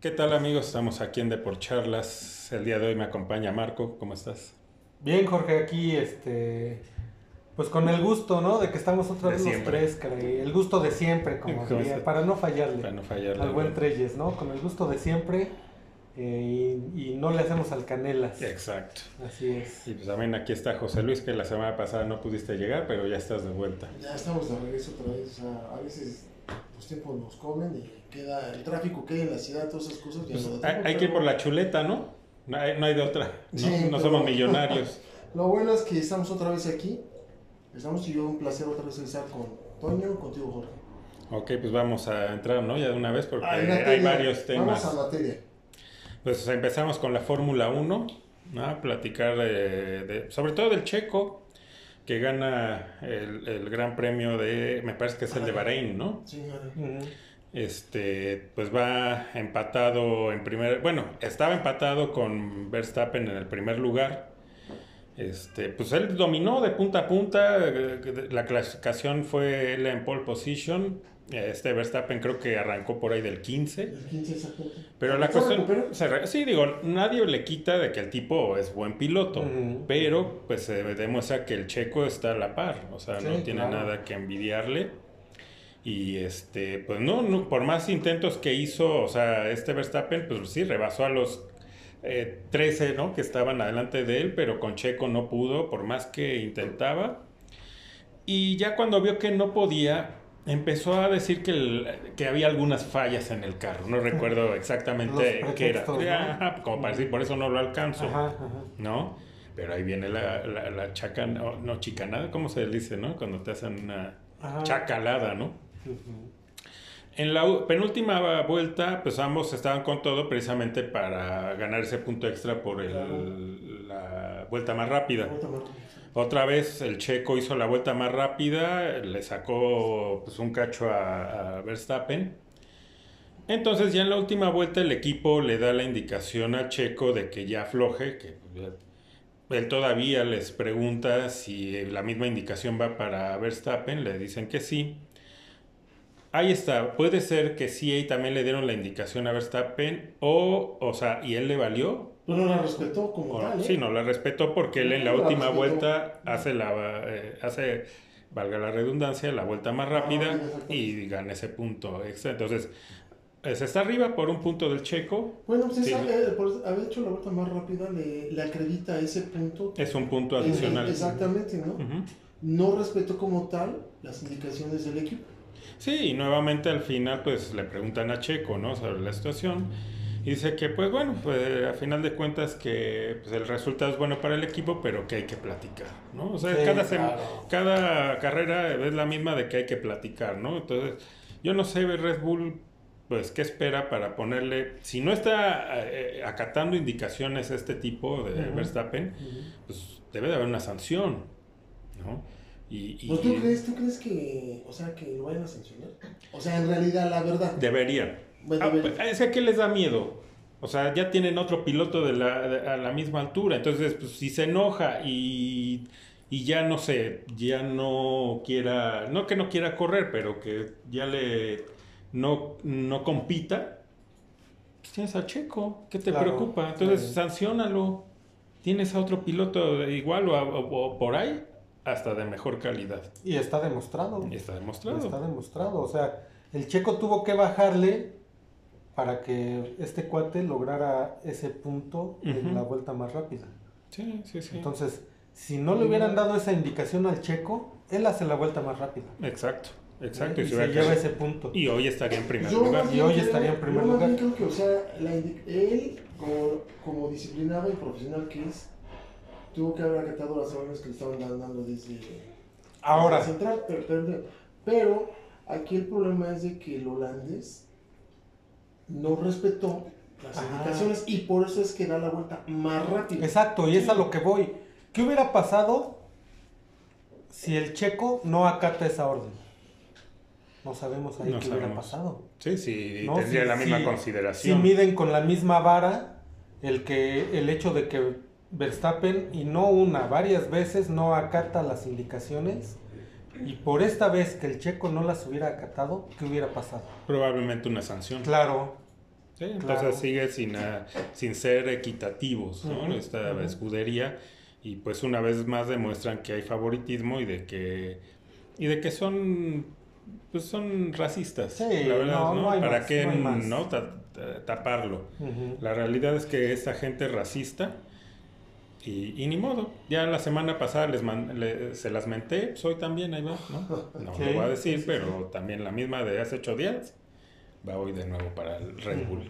¿Qué tal amigos? Estamos aquí en Deporcharlas. El día de hoy me acompaña Marco. ¿Cómo estás? Bien, Jorge, aquí este pues con el gusto, ¿no? De que estamos otra vez los tres, caray. El gusto de siempre, como Como diría, se- para no fallarle. Para no fallarle. al buen Treyes, ¿no? Con el gusto de siempre eh, y, y no le hacemos al canelas. Exacto. Así es. Y pues también aquí está José Luis, que la semana pasada no pudiste llegar, pero ya estás de vuelta. Ya estamos de regreso otra vez, o sea, a veces los tiempos nos comen y queda el tráfico que hay en la ciudad, todas esas cosas. Pues, no hay, hay que ir por la chuleta, ¿no? No hay, no hay de otra. No, Sí, no pero- somos millonarios. Lo bueno es que estamos otra vez aquí. Estamos y yo un placer otra vez estar con Toño, contigo Jorge. Ok, pues vamos a entrar, ¿no? Ya de una vez, porque Ah, hay varios temas. Vamos a materia. Pues empezamos con la Fórmula 1, ¿no? A platicar de, de- sobre todo del checo, que gana el, el gran premio de, me parece que es el de Bahrein, ¿no? Sí. Este, pues va empatado en primer, bueno, estaba empatado con Verstappen en el primer lugar. Este, pues él dominó de punta a punta, eh, la clasificación fue él en pole position. Este Verstappen creo que arrancó por ahí del 15. El 15 exactamente. Pero la ¿Se cuestión, se sí, digo, nadie le quita de que el tipo es buen piloto, pero pues se demuestra que el checo está a la par, o sea, no tiene claro. nada que envidiarle. Y este, pues no, no, por más intentos que hizo, o sea, este Verstappen, pues sí, rebasó a los eh, 13, ¿no? Que estaban adelante de él, pero con Checo no pudo, por más que intentaba. Y ya cuando vio que no podía, empezó a decir que, el- que había algunas fallas en el carro. No recuerdo exactamente qué era. pretextos, ¿no? Ajá, como para decir, por eso no lo alcanzo. Ajá, ajá. ¿No? Pero ahí viene la, la, la no, chicanada, ¿cómo se dice, no? Cuando te hacen una chacalada, ¿no? En la penúltima vuelta, pues ambos estaban con todo precisamente para ganar ese punto extra por el- la vuelta más rápida. Otra vez el checo hizo la vuelta más rápida, le sacó pues, un cacho a, a Verstappen. Entonces ya en la última vuelta el equipo le da la indicación al checo de que ya afloje, que pues, él todavía les pregunta si la misma indicación va para Verstappen, le dicen que sí. Ahí está, puede ser que sí y también le dieron la indicación a Verstappen o, o sea, y él le valió Pero la respetó como tal, ¿eh? Sí, no, la respetó porque él en la La última respetó. vuelta hace la eh, hace valga la redundancia, la vuelta más rápida rápida, exactamente. y gana ese punto extra. Entonces, eh, se está arriba por un punto del checo, Bueno, pues Sí, esa- ¿no? eh, por haber hecho la vuelta más rápida le, le acredita ese punto. es un punto Eh, adicional. Exactamente, ¿no? Ujú. No respetó como tal las indicaciones del equipo. Sí, y nuevamente al final pues le preguntan a Checo, ¿no? Sobre la situación y dice que pues bueno, pues a final de cuentas que pues, el resultado es bueno para el equipo, pero que hay que platicar, ¿no? O sea, Sí, cada, claro. cada carrera es la misma de que hay que platicar, ¿no? Entonces, yo no sé Red Bull pues qué espera para ponerle, si no está eh, acatando indicaciones este tipo de. Verstappen, pues debe de haber una sanción, ¿no? Y, y- Pues, ¿tú, crees, ¿Tú crees que, o sea, que lo vayan a sancionar? O sea, en realidad, la verdad. Deberían. Bueno, Ah, pues, es que ¿a qué les da miedo? O sea, ya tienen otro piloto de la, de- a la misma altura. Entonces, pues, si se enoja y, y ya no sé, ya no quiera, no que no quiera correr, pero que ya le no, no compita, pues tienes a Checo, ¿qué te Claro, preocupa? Entonces, claro. sancionalo. Tienes a otro piloto de igual o, a- o- o por ahí, hasta de mejor calidad. Y está demostrado. Y está demostrado. Está demostrado. O sea, el checo tuvo que bajarle para que este cuate lograra ese punto Ujú. en la vuelta más rápida. Sí, sí, sí. Entonces, si no le hubieran dado esa indicación al checo, él hace la vuelta más rápida. Exacto, exacto. ¿eh? Y, Y se se lleva ese punto. y hoy estaría en primer Yo lugar. Y hoy creo- estaría en primer yo lugar. creo que, o sea, la él, como, como disciplinado y profesional que es, tuvo que haber acatado las órdenes que le estaban dan- dando desde Ahora, desde central. Pero, pero- pero aquí el problema es de que el holandés no respetó las Ajá. indicaciones y por eso es que da la vuelta más rápido. exacto, y es a lo que voy. ¿Qué hubiera pasado si el checo no acata esa orden? No sabemos ahí No qué hubiera pasado. Sí, sí, No, tendría la misma si- Si consideración. miden con la misma vara el que el hecho de que Verstappen y no una, varias veces no acata las indicaciones y por esta vez que el checo no las hubiera acatado, ¿qué hubiera pasado? Probablemente una sanción. Claro, Sí, entonces Claro. sigue sin, ah, sin ser equitativos, ¿no? Esta escudería y pues una vez más demuestran que hay favoritismo y de que y de que son pues son racistas, Sí, la verdad, no, ¿no? no hay ¿Para más, qué no hay más. no taparlo? La realidad es que esta gente racista y, y ni modo. Ya la semana pasada les man- le- se las menté, soy también, ahí va, ¿no? No Sí, lo voy a decir, sí, sí, pero también la misma de hace ocho días va hoy de nuevo para el Red Bull.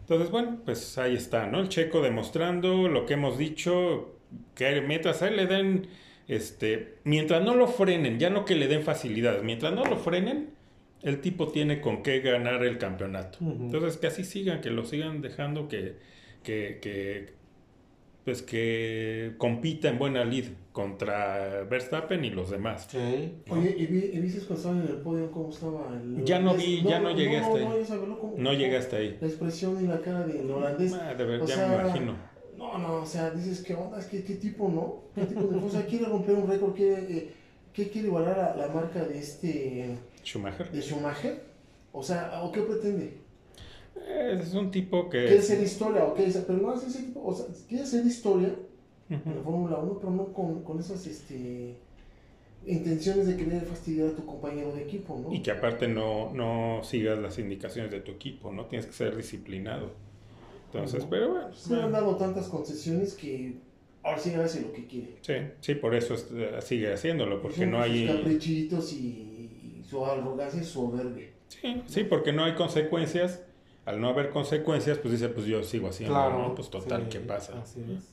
Entonces, bueno, pues ahí está, ¿no? El checo demostrando lo que hemos dicho, que mientras a él le den, este, mientras no lo frenen, ya no que le den facilidades, mientras no lo frenen, el tipo tiene con qué ganar el campeonato. Entonces, que así sigan, que lo sigan dejando que, que, que, pues que compita en buena lid contra Verstappen y los demás. Sí. Oye, ¿y, vi- y viste cuando estaban en el podio cómo estaba el Ya no vi, ya no llegué hasta ahí. No, ya sabes, ¿no? ¿Cómo- No cómo- llega hasta ahí. La expresión y la cara del holandés. Ah, de ver, ya sea, me imagino. No, no, o sea, dices, ¿qué onda? Es que, ¿qué tipo, no? ¿Qué tipo de cosa? Quiere romper un récord, quiere, eh, ¿qué quiere igualar a la marca de este, Schumacher. de Schumacher? O sea, ¿o qué pretende? Es un tipo que... Quiere hacer historia, o pero no es ese tipo, o sea, quiere hacer historia en la. Fórmula 1, pero no con, con esas, este, intenciones de querer fastidiar a tu compañero de equipo, ¿no? Y que aparte no, no sigas las indicaciones de tu equipo, ¿no? Tienes que ser disciplinado. Entonces, pero bueno. Se le han dado tantas concesiones que ahora sí hace lo que quiere. Sí, sí, por eso es- sigue haciéndolo, porque Son no sus hay... caprichitos y, y su arrogancia su soberbia. Sí, sí, porque no hay consecuencias. Al no haber consecuencias, pues dice, pues yo sigo haciendo, Claro. ¿no? Pues total, sí, ¿qué pasa? Así es.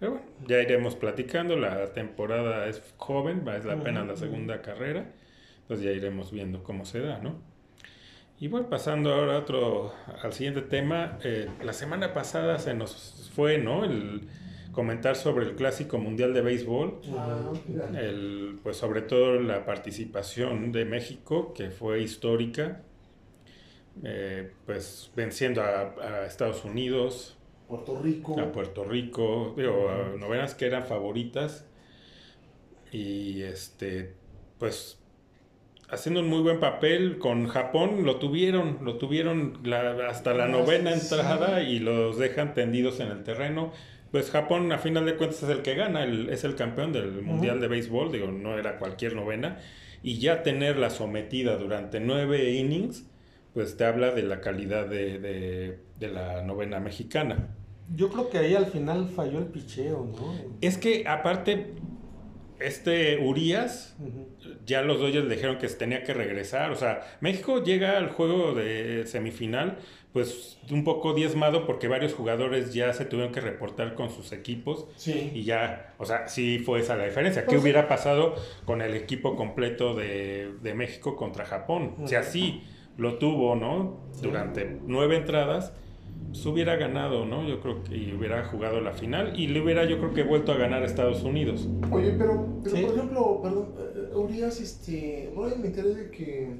Pero bueno, ya iremos platicando. La temporada es joven, es la pena la Ujú. segunda carrera. Entonces ya iremos viendo cómo se da, ¿no? Y bueno, pasando ahora a otro, al siguiente tema. eh, la semana pasada se nos fue, ¿no? El comentar sobre el Clásico Mundial de Béisbol. Ah. El, pues sobre todo la participación de México, que fue histórica. Eh, pues venciendo a, a Estados Unidos, Puerto Rico. a Puerto Rico, digo, a novenas que eran favoritas. Y este, pues haciendo un muy buen papel con Japón, lo tuvieron, lo tuvieron la- hasta la novena entrada y los dejan tendidos en el terreno. Pues Japón a final de cuentas es el que gana, el- es el campeón del Mundial de Béisbol, digo, no era cualquier novena, y ya tenerla sometida durante nueve innings, pues te habla de la calidad de, de- de la novena mexicana. Yo creo que ahí al final falló el picheo, ¿no? Es que aparte, este Urias, ya los Dodgers le dijeron que se tenía que regresar. O sea, México llega al juego de semifinal, pues un poco diezmado porque varios jugadores ya se tuvieron que reportar con sus equipos. Sí. Y ya, o sea, sí fue esa la diferencia. ¿Qué Pues- hubiera pasado con el equipo completo de, de México contra Japón? Si Ujú. así lo tuvo, ¿no? Durante nueve entradas, pues hubiera ganado, ¿no? Yo creo que y hubiera jugado la final y le hubiera, yo creo que vuelto a ganar a Estados Unidos. Oye, pero, pero Sí. por ejemplo, perdón, eh, Urias, este, ahí me enteré de que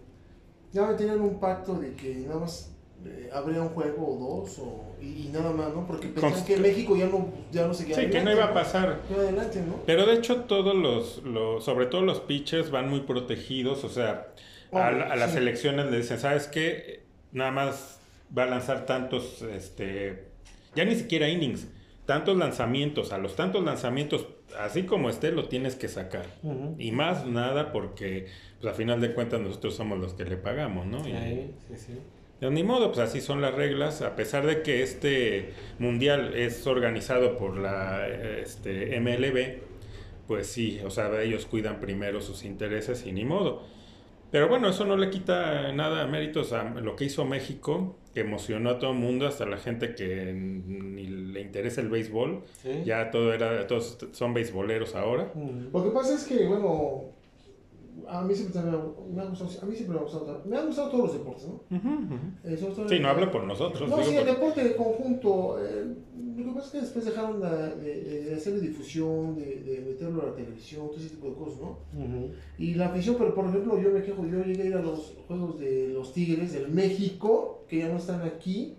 ya tenían un pacto de que nada más eh, habría un juego o dos o, y, y nada más, ¿no? Porque pensaban Const- que México ya no, ya no seguía Sí, que no iba a pasar. No adelante, ¿no? Pero de hecho todos los, los sobre todo los pitchers van muy protegidos, o sea, a, la- a las Sí. elecciones le dicen, ¿sabes qué? Nada más va a lanzar tantos, este, ya ni siquiera innings, tantos lanzamientos, a los tantos lanzamientos, así como esté, lo tienes que sacar. Y más nada porque, pues a final de cuentas nosotros somos los que le pagamos, ¿no? Y- Sí, sí, pues ni modo, pues así son las reglas, a pesar de que este mundial es organizado por la este, MLB, pues sí, o sea, ellos cuidan primero sus intereses y ni modo. Pero bueno, eso no le quita nada de méritos a lo que hizo México, que emocionó a todo el mundo, hasta la gente que ni le interesa el béisbol. Sí. Ya todo era, todos son beisboleros ahora. Lo que pasa es que, bueno, a mí siempre me ha, me ha gustado, a mí siempre me ha gustado, me han gustado todos los deportes, ¿no? Eh, sobre Sí, el- no hablo por nosotros. No, digo sí, el por- deporte de conjunto. eh, lo que pasa es que después dejaron la- de, de hacer difusión, de, de meterlo a la televisión, todo ese tipo de cosas, ¿no? Y la afición, pero por ejemplo, yo me quejo, yo llegué a ir a los juegos de los Tigres del México, que ya no están aquí,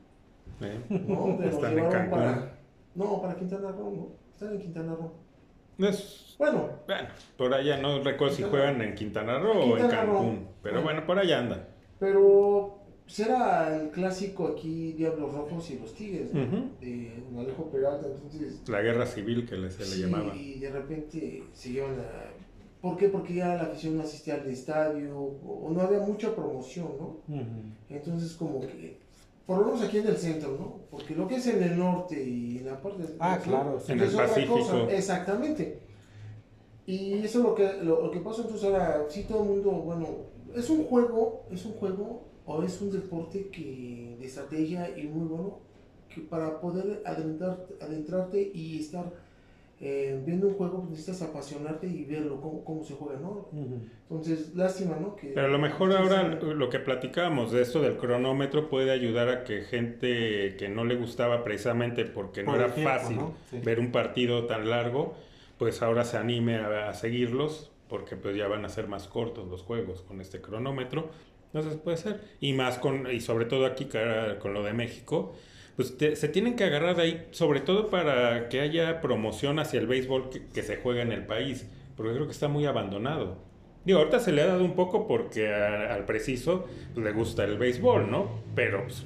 eh, ¿no? Pero Están en llevaron Cancún. para. No, para Quintana Roo, ¿no? Están en Quintana Roo. es- Bueno, Bueno, por allá no recuerdo si juegan en Quintana Roo o en Roo. Cancún, pero Bueno. bueno, por allá andan. pero pues era el clásico aquí, Diablos Rojos y los Tigres, de Alejo Peralta, entonces... La guerra civil que se le sí, llamaba. Y de repente se llevan a... ¿Por qué? Porque ya la afición no asistía al estadio, o, no había mucha promoción, ¿no? Entonces como que... Por lo menos aquí en el centro, ¿no? Porque lo que es en el norte y en la parte del Ah, claro, sí. En es el otra Pacífico. cosa, Exactamente. Y eso es lo que, lo, lo que pasa entonces ahora, sí todo el mundo, bueno, es un juego, es un juego o es un deporte que de estrategia y muy bueno, que para poder adentrar, adentrarte y estar eh, viendo un juego pues necesitas apasionarte y verlo, cómo, cómo se juega, ¿no? Entonces, lástima, ¿no? Que, Pero a lo mejor sí, ahora sí. lo que platicábamos de esto del cronómetro puede ayudar a que gente que no le gustaba precisamente porque no Por era tiempo, fácil ¿no? Sí. ver un partido tan largo, pues ahora se anime a, a seguirlos porque pues ya van a ser más cortos los juegos con este cronómetro. Entonces puede ser. Y más con, y sobre todo aquí con lo de México, pues te- se tienen que agarrar ahí, sobre todo para que haya promoción hacia el béisbol que, que se juega en el país, porque creo que está muy abandonado. Digo, ahorita se le ha dado un poco porque a- al preciso pues, le gusta el béisbol, ¿no? Pero pues,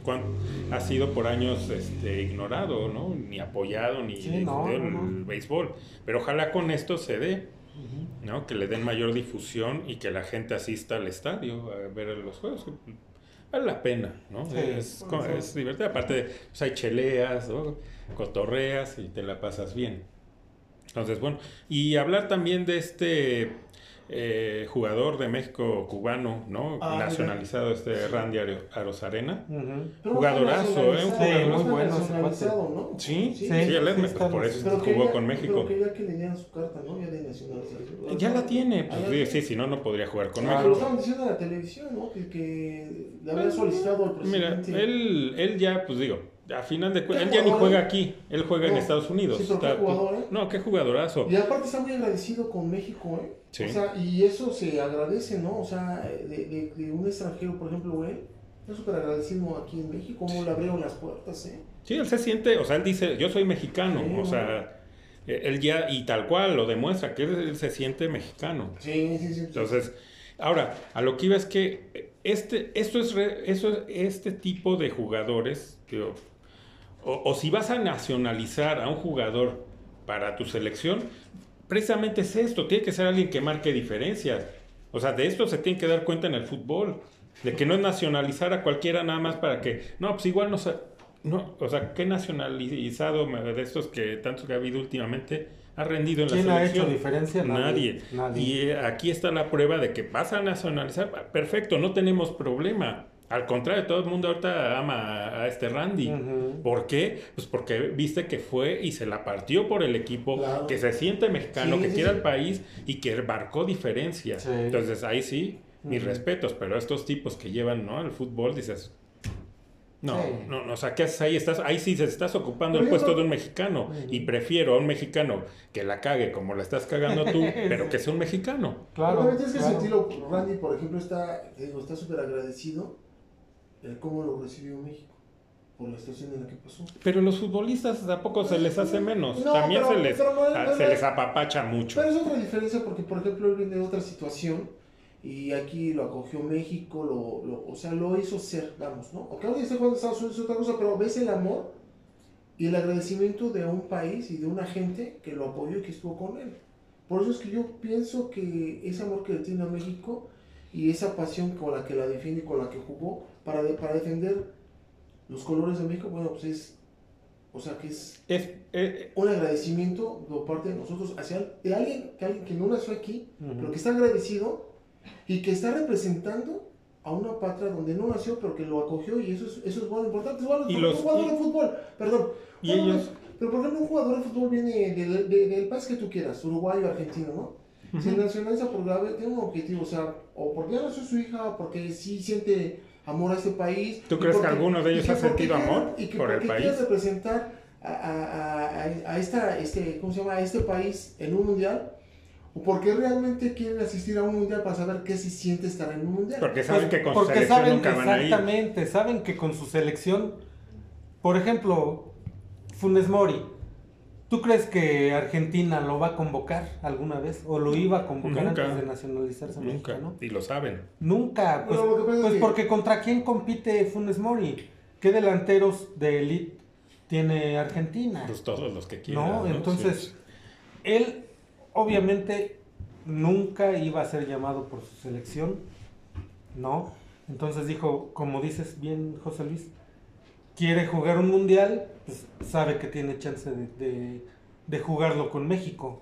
ha sido por años este, ignorado, ¿no? Ni apoyado, ni Sí, no, difundido el, no, béisbol. Pero ojalá con esto se dé. ¿no? Que le den mayor difusión y que la gente asista al estadio a ver los juegos. Vale la pena, ¿no? Sí, es, bueno, sí. es divertido. Aparte, pues, hay cheleas, ¿no? cotorreas y te la pasas bien. Entonces, bueno, y hablar también de este eh, jugador de México cubano, ¿no? Ah, mira. Nacionalizado, este Randy Aro- Arozarena. Pero jugadorazo, ¿eh? Un jugador no muy bueno. Sí, sí, Sí, él es, sí, pues, por eso Pero jugó quería- con México. Pero quería que le dieran su carta, ¿no? Ya de nacionalización. Ya la tiene, pues Ah, ya sí, sí, si no, no podría jugar con Ah, México. estaban diciendo en la televisión, ¿no? Que, que le había solicitado al Mira, presidente. él, él ya, pues digo, a final de cuentas, ¿Qué él ya ni juega aquí, él juega en Estados Unidos. sí, pero qué jugador, ¿eh? No, qué jugadorazo. Y aparte está muy agradecido con México, ¿eh? Sí. O sea, y eso se agradece, ¿no? O sea, de, de, de un extranjero, por ejemplo, él, está súper agradecido aquí en México, cómo le abrieron las puertas, ¿eh? Sí, él se siente, o sea, él dice, yo soy mexicano, Sí, o sea, eh, él ya, y tal cual lo demuestra, que él, se siente mexicano. Sí, sí, sí. Entonces, ahora, a lo que iba es que este, esto es, re- eso es este tipo de jugadores, que, o, o si vas a nacionalizar a un jugador para tu selección, precisamente es esto, tiene que ser alguien que marque diferencias. O sea, de esto se tiene que dar cuenta en el fútbol, de que no es nacionalizar a cualquiera nada más para que, no, pues igual no no, o sea, ¿qué nacionalizado de estos que tantos que ha habido últimamente ha rendido en la ¿Quién ha selección? hecho diferencia? Nadie. Nadie. Y eh, aquí está la prueba de que vas a nacionalizar. Perfecto, no tenemos problema. Al contrario, todo el mundo ahorita ama a, a este Randy. Ujú. ¿Por qué? Pues porque viste que fue y se la partió por el equipo, Claro. que se siente mexicano, Sí, que sí, quiere sí. al país y que marcó diferencias. Sí. Entonces ahí sí, mis respetos, pero estos tipos que llevan ¿no? al fútbol, dices, no, Sí. no, no, o sea, ¿qué haces ahí? Estás, ahí sí se estás ocupando Pero el puesto creo- de un mexicano y prefiero a un mexicano que la cague como la estás cagando tú, pero que sea un mexicano. Claro. Es que claro. sentirlo, Randy, por ejemplo, está, digo, está súper agradecido el cómo lo recibió México por la situación en la que pasó. Pero los futbolistas tampoco se les hace menos, No, también pero- se les pero no, no, se les apapacha mucho. Pero es otra diferencia porque, por ejemplo, él viene de otra situación y aquí lo acogió México, lo, lo- o sea, lo hizo ser, vamos, ¿no? Aunque ahora está jugando Estados Unidos es otra cosa, pero ves el amor y el agradecimiento de un país y de una gente que lo apoyó y que estuvo con él. Por eso es que yo pienso que ese amor que le tiene a México y esa pasión con la que la defiende y con la que jugó para, de- para defender los colores de México, bueno, pues es, o sea, que es Es, eh, un agradecimiento por parte de nosotros hacia de alguien que, alguien que no nació aquí, Ujú. pero que está agradecido y que está representando a una patria donde no nació, pero que lo acogió y eso es, eso es bueno, importante. Es bueno, Y un los- jugador y- de fútbol, perdón. y jugador de- ellos- pero por ejemplo, un jugador de fútbol viene de- de- del país que tú quieras, uruguayo, argentino, ¿no? Se nacionaliza porque a ver, tiene un objetivo, o sea, o porque ya nació su hija, porque sí siente amor a este país. ¿Tú crees que porque- alguno de ellos que ha sentido amor y que por el país? representar a, a- a- a esta, este, ¿cómo se llama? a este país en un mundial, o porque realmente quieren asistir a un mundial para saber qué se siente estar en un mundial. Porque saben Pues, que con su porque selección saben nunca van a ir. exactamente, saben que con su selección, por ejemplo, Funes Mori, ¿Tú crees que Argentina lo va a convocar alguna vez? ¿O lo iba a convocar Nunca. antes de nacionalizarse Nunca. mexicano? Y lo saben. Nunca. Pues, es pues que- porque ¿contra quién compite Funes Mori? ¿Qué delanteros de elite tiene Argentina? Pues todos los que quieran. No, Sí. entonces, él obviamente nunca iba a ser llamado por su selección, ¿no? Entonces dijo, como dices bien, José Luis, quiere jugar un mundial, pues sabe que tiene chance de, de- de jugarlo con México.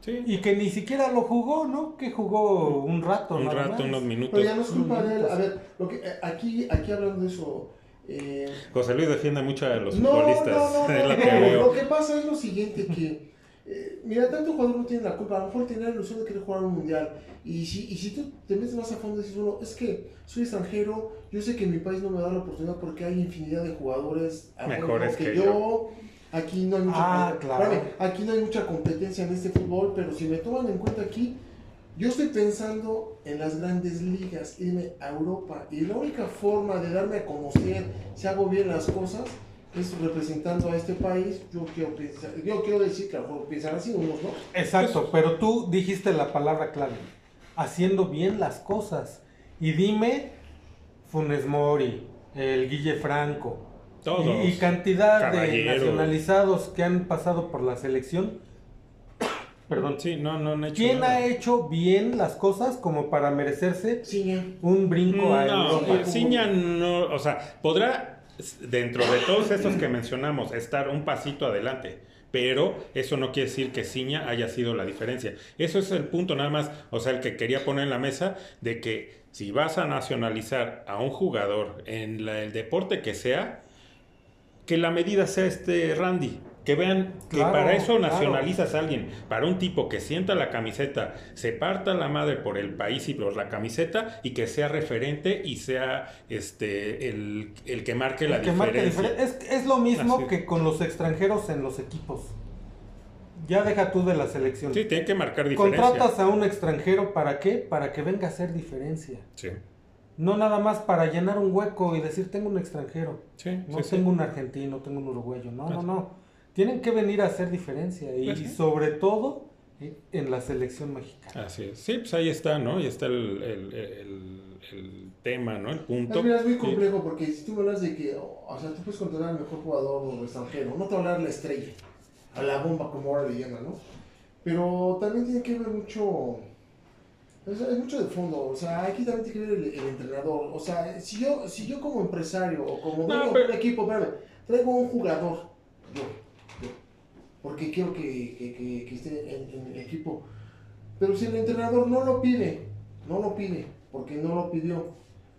Sí. Y que ni siquiera lo jugó, ¿no? Que jugó un rato, un nada rato, más. unos minutos. Pero ya no es culpa de él. A ver, lo que, eh, aquí, aquí hablando de eso. eh, José Luis defiende mucho a los no, futbolistas. no, no, es no, lo que no, veo. Lo que pasa es lo siguiente: que. Eh, mira, tanto jugador no tiene la culpa. A lo mejor tiene la ilusión de querer jugar un mundial. Y si, y si tú te metes más a fondo y dices, bueno, es que soy extranjero, yo sé que en mi país no me da la oportunidad porque hay infinidad de jugadores Mejores que yo. Aquí no hay mucha Ah, claro. Aquí no hay mucha competencia en este fútbol, pero si me toman en cuenta aquí, yo estoy pensando en las grandes ligas, irme a Europa. Y la única forma de darme a conocer si hago bien las cosas es representando a este país. Yo quiero, pensar, yo quiero decir que a lo mejor piensan así unos, ¿no? Exacto, pero tú dijiste la palabra clave, haciendo bien las cosas. Y dime, Funes Mori, el Guille Franco, Todos. y, y cantidad Caballero. de nacionalizados que han pasado por la selección. Perdón. Sí, no, no han hecho ¿Quién nada. ha hecho bien las cosas como para merecerse un brinco a No, Europa? Ciña no, o sea, podrá dentro de todos estos que mencionamos estar un pasito adelante, pero eso no quiere decir que Ciña haya sido la diferencia. Eso es el punto nada más, o sea, el que quería poner en la mesa de que si vas a nacionalizar a un jugador en el deporte que sea, que la medida sea este Randy. Que vean que para eso claro. nacionalizas a alguien, para un tipo que sienta la camiseta, se parta la madre por el país y por la camiseta y que sea referente y sea este el, el que marque la que diferencia. diferen- es, es lo mismo Así que con los extranjeros en los equipos. Ya deja tú de la selección. Sí, tiene que marcar diferencia. Contratas a un extranjero para qué? Para que venga a hacer diferencia. Sí, No nada más para llenar un hueco y decir tengo un extranjero. sí, No sí, sí. tengo un argentino, tengo un uruguayo. No, no, no. Tienen que venir a hacer diferencia. Y, Pues sí. sobre todo eh, en la selección mexicana. Así es. Sí, pues ahí está, ¿no? Y está el, el- el- el tema, ¿no? El punto. Mira, es muy Sí. complejo porque si tú me hablas de que, o sea, tú puedes contratar al mejor jugador o extranjero, no te va a hablar la estrella, a la bomba como ahora le llaman, ¿no? Pero también tiene que ver mucho, es, es mucho de fondo, o sea, aquí también tiene que ver el, el entrenador, o sea, si yo, si yo como empresario o como dueño de pero- un equipo, espérame, traigo un jugador, yo, yo, porque quiero que, que, que- que esté en, en el equipo, pero si el entrenador no lo pide, no lo pide, porque no lo pidió,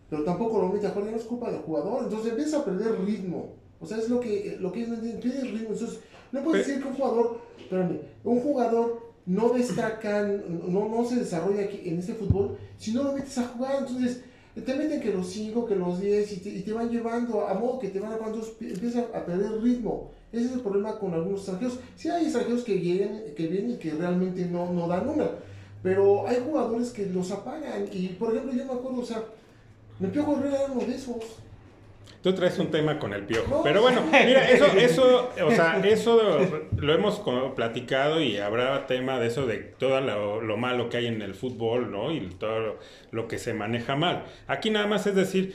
pero tampoco lo mete a jugar, no es culpa del jugador, entonces empieza a perder ritmo. O sea, es lo que, lo que pierde ritmo. Entonces, no puedes decir que un jugador, espérame, un jugador no destaca, no, no se desarrolla aquí en este fútbol si no lo metes a jugar. Entonces, te meten que los 5, que los 10 y te, y te van llevando a modo que te van a cuando empiezan a perder ritmo. Ese es el problema con algunos extranjeros. Sí hay extranjeros que vienen, que vienen y que realmente no, no dan una. Pero hay jugadores que los apagan. Y por ejemplo, yo me acuerdo, o sea, el Piojo Herrera era uno de esos. Tú traes un tema con el piojo. No. Pero bueno, mira, eso, eso, o sea, eso lo hemos platicado y habrá tema de eso de todo lo, lo malo que hay en el fútbol, ¿no? Y todo lo, lo que se maneja mal. Aquí nada más es decir,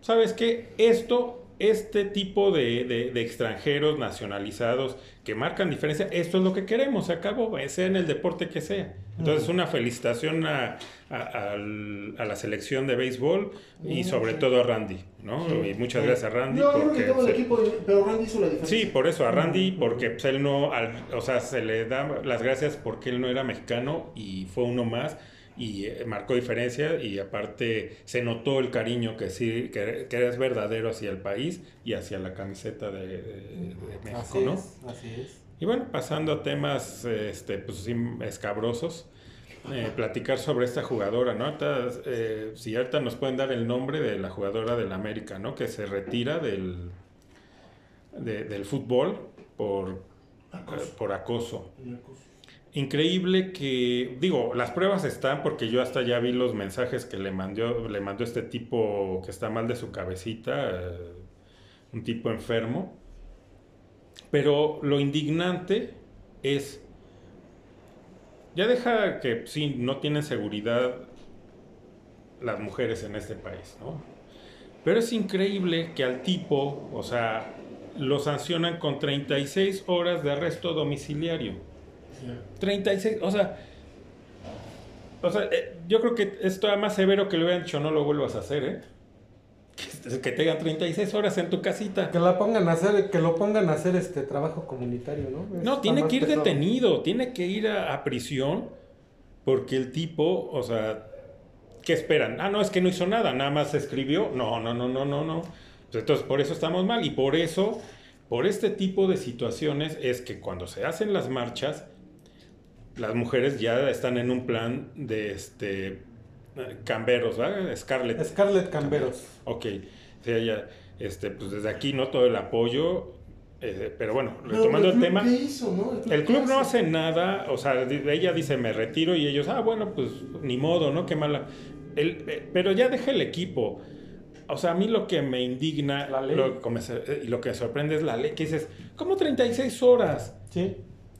¿sabes qué? Esto, este tipo de, de- de extranjeros nacionalizados que marcan diferencia, esto es lo que queremos, se acabó, sea en el deporte que sea. Entonces, una felicitación a, a- al- a la selección de béisbol y sobre todo a Randy, ¿no? Sí. Y muchas gracias a Randy. No, porque el se- equipo, pero Randy hizo la diferencia. Sí, por eso a Randy, porque pues, él no, al- o sea, se le da las gracias porque él no era mexicano y fue uno más y eh, marcó diferencia y aparte se notó el cariño que sí, que, que es verdadero hacia el país y hacia la camiseta de, de- de México, Así ¿no? es, así es. Y bueno, pasando a temas, este, pues escabrosos, eh, platicar sobre esta jugadora, ¿no? Ahorita, eh, si ahorita nos pueden dar el nombre de la jugadora del América, ¿no? Que se retira del, de- del fútbol por Acoso. por acoso. Increíble que, digo, las pruebas están porque yo hasta ya vi los mensajes que le mandó, le mandó este tipo que está mal de su cabecita, eh, un tipo enfermo. Pero lo indignante es, ya deja que sí, no tienen seguridad las mujeres en este país, ¿no? Pero es increíble que al tipo, o sea, lo sancionan con 36 horas de arresto domiciliario. 36, o sea, o sea, eh, yo creo que esto es más severo que le hubieran dicho, no lo vuelvas a hacer, ¿eh? Que, que tengan 36 horas en tu casita. Que la pongan a hacer, que lo pongan a hacer este trabajo comunitario, ¿no? No, Está tiene que ir pesado. detenido, tiene que ir a, a prisión porque el tipo, o sea, ¿qué esperan? Ah, no, es que no hizo nada, nada más escribió. No, no, no, no, no, no. Pues entonces, por eso estamos mal y por eso, por este tipo de situaciones es que cuando se hacen las marchas, las mujeres ya están en un plan de este camberos, ¿verdad? Scarlett. Scarlett Camberos. Ok, o sea, ya, este, pues desde aquí, ¿no? Todo el apoyo, eh, pero bueno, retomando el tema. ¿Qué hizo, no? El club ¿qué no hace nada, o sea, ella dice me retiro y ellos, ah, bueno, pues ni modo, ¿no? Qué mala. El- eh, pero ya deja el equipo. O sea, a mí lo que me indigna La ley. Lo, y lo que me sorprende es la ley, que dices, ¿cómo 36 horas? Sí.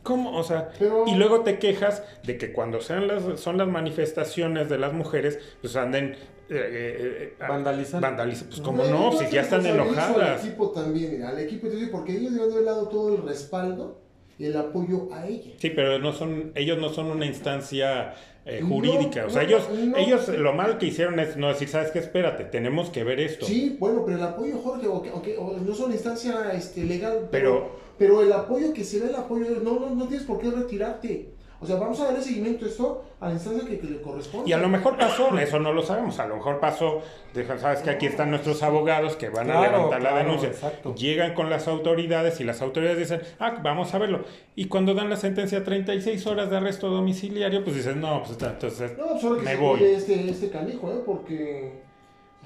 ¿Cómo? O sea, Pero- y luego te quejas de que cuando sean las, son las manifestaciones de las mujeres, pues anden... eh, eh, eh, Vandalizan. vandalizan. Pues No, como no, creo si ya están enojadas. Al equipo también, mira, al equipo, porque ellos de haber dado todo el respaldo y el apoyo a ella. Sí, pero no son, ellos no son una instancia eh, No, jurídica. o sea, no, ellos, no. ellos lo mal que hicieron es no decir, ¿sabes qué? Espérate, tenemos que ver esto. Sí, bueno, pero el apoyo, Jorge, o que- o que- o no son instancia este, legal, pero, Pero- pero el apoyo que se ve, el apoyo, no, no, no tienes por qué retirarte. O sea, vamos a darle seguimiento a esto a la instancia que, que le corresponde. Y a lo mejor pasó, eso no lo sabemos, a lo mejor pasó, sabes que aquí están nuestros abogados que van a Claro, levantar la denuncia. exacto. Llegan con las autoridades y las autoridades dicen, ah, vamos a verlo. Y cuando dan la sentencia 36 horas de arresto domiciliario, pues dices, no, pues entonces No, pues ahora que me se voy. este, este canijo, ¿eh? Porque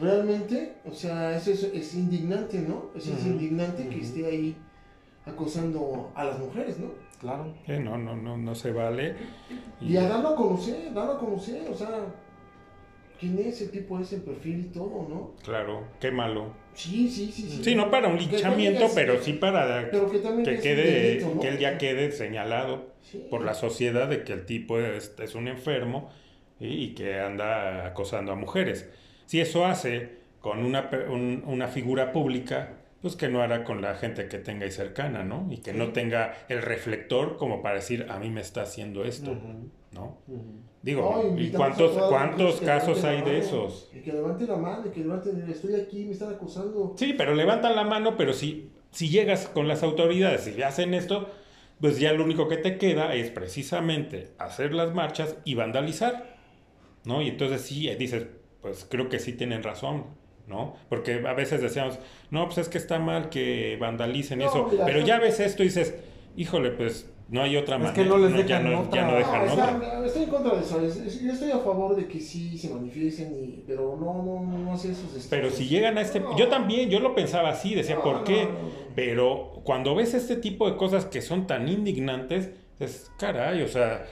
realmente, o sea, es, es, es indignante, ¿no? Es, indignante que esté ahí acosando a las mujeres, ¿no? Claro. Eh, no, no, no, no se vale. Y a darlo a conocer, darlo a conocer, o sea, quién es el tipo ese, el perfil y todo, ¿no? Claro, qué malo. Sí, sí, sí. Sí, Sí, no para un Que linchamiento, es- pero sí para Pero que también que es quede, delito, ¿no? que él ya quede señalado Sí. por la sociedad de que el tipo es, es un enfermo y, y que anda acosando a mujeres. Si eso hace con una, un- una figura pública, pues que no hará con la gente que tenga ahí cercana, ¿no? Y que no tenga el reflector como para decir, a mí me está haciendo esto, Ujú, ¿no? ujú. Digo, No, ¿y cuántos, cuántos casos hay de esos? Y que levante la mano, y que levanten, estoy aquí, me están acusando. Sí, pero levantan la mano, pero si, si llegas con las autoridades y hacen esto, pues ya lo único que te queda es precisamente hacer las marchas y vandalizar, ¿no? Y entonces sí, dices, pues creo que sí tienen razón, ¿no? Porque a veces decíamos, no, pues es que está mal que vandalicen No, eso, mira, pero yo- ya ves esto y dices, híjole, pues no hay otra Es manera, que no les ya, dejan no, ya no dejan No, otra. está- estoy en contra de eso. es- es- yo estoy a favor de que sí se manifiesten, y, pero no, no, no, no hacer esos Pero destrozos. si llegan a este... No. Yo también, yo lo pensaba así, decía, ¿por qué? Pero cuando ves este tipo de cosas que son tan indignantes, es caray, o sea,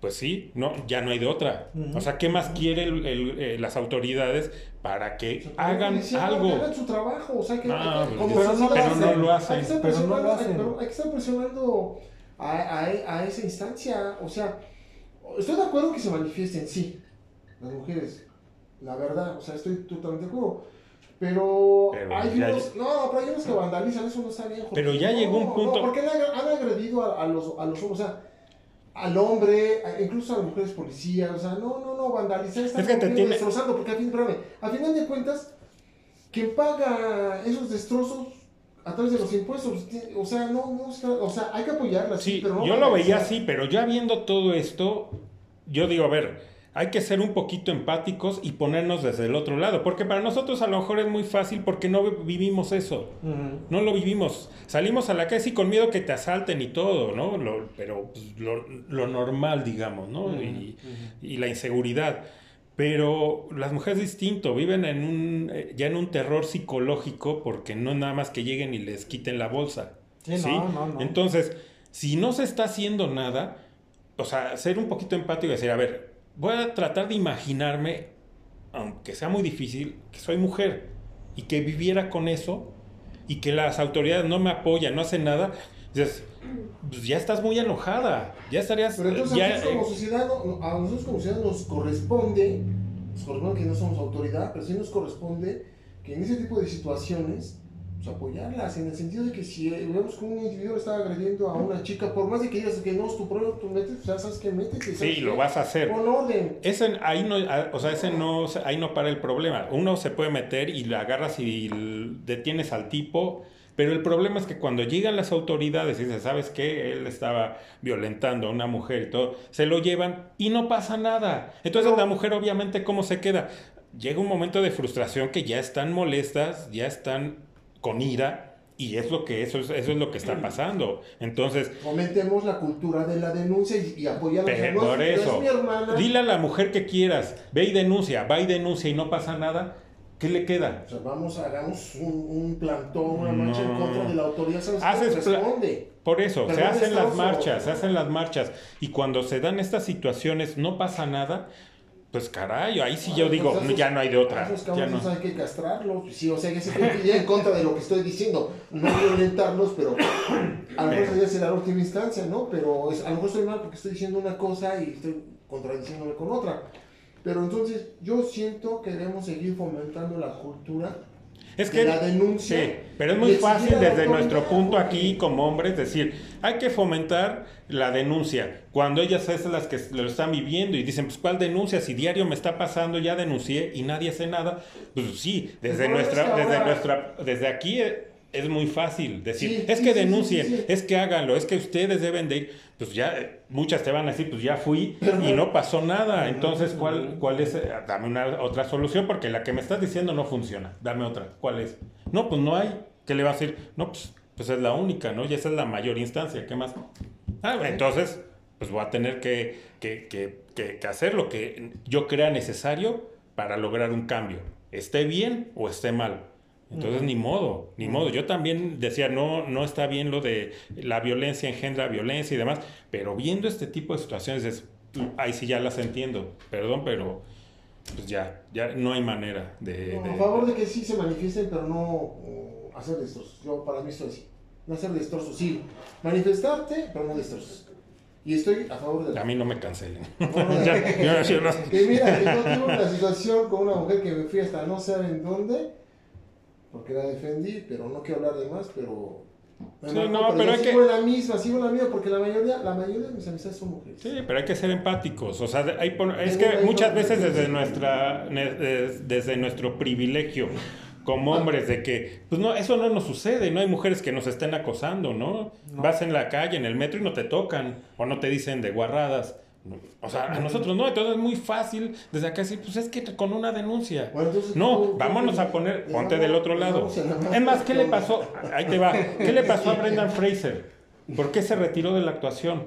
pues sí, no, ya no hay de otra. O sea, ¿qué más quieren las autoridades para que O sea, hagan algo? Que hagan su trabajo, o sea, que, No, hay que- pues, como pero no lo hacen, hay- no lo hacen, Hay que estar pero no lo presionando, hay- hacen. pero hay que estar presionando a, a, a esa instancia, o sea, estoy de acuerdo que se manifiesten, sí, las mujeres, la verdad, o sea, estoy totalmente de acuerdo. Pero, Pero hay ya- unos, no, pero hay unos que vandalizan, eso no está bien. Pero ya No, llegó un no, punto- porque han, ag- han agredido a, a los, a los hombres, o sea, al hombre, incluso a las mujeres policías, o sea, no, no, no, vandalizar, están Es que te tiene- destrozando, porque al fin, espérame, al final de cuentas, quien paga esos destrozos a través de los impuestos, o sea, no, no, está- o sea, hay que apoyarlas, Sí, pero no yo lo veía así, pero ya viendo todo esto, yo digo, a ver, hay que ser un poquito empáticos y ponernos desde el otro lado, porque para nosotros a lo mejor es muy fácil porque no vivimos eso. No lo vivimos. Salimos a la calle sí con miedo que te asalten y todo, ¿no? Lo- pero pues, lo, lo normal, digamos, ¿no? Y, la inseguridad. Pero las mujeres distinto, viven en un, eh, ya en un terror psicológico porque no nada más que lleguen y les quiten la bolsa. Sí, ¿sí? no, no, no. Entonces, si no se está haciendo nada, o sea, ser un poquito empático y decir, a ver, voy a tratar de imaginarme, aunque sea muy difícil, que soy mujer y que viviera con eso y que las autoridades no me apoyan, no hacen nada, Dices, pues ya estás muy enojada, ya estarías... Pero entonces ya, a nosotros como sociedad, a nosotros como sociedad nos corresponde, nos corresponde que no somos autoridad, pero sí nos corresponde que en ese tipo de situaciones, pues apoyarlas, en el sentido de que si eh, vemos que un individuo está agrediendo a una chica, por más de que digas que no es tu problema, tú metes, ya sabes que. ¿sabes sí, lo qué? vas a hacer. Pon orden. Ese, ahí no, ah, o sea, ese no, ahí no para el problema. Uno se puede meter y le agarras y detienes al tipo, pero el problema es que cuando llegan las autoridades y dicen, ¿sabes qué? Él estaba violentando a una mujer y todo, se lo llevan y no pasa nada. Entonces No. la mujer obviamente, ¿cómo se queda? Llega un momento de frustración que ya están molestas, ya están con ira. Y es lo que eso es, eso es lo que está pasando. Entonces, Fomentemos la cultura de la denuncia y, y apoyarla. Pe- No, por es- eso. Es. Dile a la mujer que quieras, ve y denuncia, va y denuncia y no pasa nada, ¿qué le queda? O sea, vamos, hagamos un, un plantón, una marcha en No. contra de la autoridad. ¿Sabes Haces Responde. Por eso, Pero se ¿dónde hacen las marchas, se hacen las marchas. Y cuando se dan estas situaciones, no pasa nada, pues caray, ahí sí yo Ah, digo, esos- ya no hay de otra. Esos Ya no. hay que castrarlos. Sí, o sea, que se puede ir en contra de lo que estoy diciendo. No violentarlos, pero a lo mejor sería ser la última instancia, ¿no? Pero es, a lo mejor estoy mal porque estoy diciendo una cosa y estoy contradiciéndome con otra. Pero entonces yo siento que debemos seguir fomentando la cultura Es de que, la denuncia. sí, pero es muy fácil desde nuestro punto aquí como hombres decir, hay que fomentar la denuncia. Cuando ellas es las que lo están viviendo y dicen, pues ¿cuál denuncia? Si diario me está pasando, ya denuncié y nadie hace nada. Pues sí, desde nuestra, desde nuestra, desde aquí eh, es muy fácil decir, Sí, es sí, que denuncien, sí, es que háganlo, es que ustedes deben de ir. Pues ya, eh, muchas te van a decir, pues ya fui y no- pasó nada. Entonces, ¿cuál, cuál es? eh, Dame una otra solución porque la que me estás diciendo no funciona. Dame otra. ¿Cuál es? No, pues no hay. ¿Qué le va a decir? No, pues, pues es la única, ¿no? Y esa es la mayor instancia. ¿Qué más? Ah, entonces, pues voy a tener que, que, que, que- que hacer lo que yo crea necesario para lograr un cambio. Esté bien o esté mal. Entonces, ni modo, ni modo. Yo también decía, no, no está bien lo de la violencia engendra violencia y demás, pero viendo este tipo de situaciones, es, ahí sí ya las entiendo. Perdón, pero pues ya, ya no hay manera de... No, de- a favor de que sí se manifiesten, pero no uh, hacer destrozos. Yo para mí estoy así. No hacer destrozos, sí. Manifestarte, pero no destrozos. Y estoy a favor de A mí no me cancelen. No, no, Ya, yo- yo Que mira, yo tuve una situación con una mujer que me fui hasta no saben dónde, porque la defendí, pero no quiero hablar de más, pero... me Sí, no, pero yo hay sigo que- la misma, sigo la misma, porque la mayoría, la mayoría de mis amistades son mujeres. Sí, pero hay que ser empáticos. O sea, hay es que muchas veces desde nuestra desde nuestro privilegio como hombres de que pues no eso no nos sucede, no hay mujeres que nos estén acosando, ¿no? No. Vas en la calle, en el metro y no te tocan o no te dicen de guarradas. O sea, a nosotros no, entonces es muy fácil desde acá decir, pues es que con una denuncia. Bueno, entonces, No, tú- tú- vámonos a tú- poner, les ponte del otro lado. Es más, ¿qué le pasó? Ahí te va. ¿Qué le pasó a Brendan Fraser? ¿Por qué se retiró de la actuación?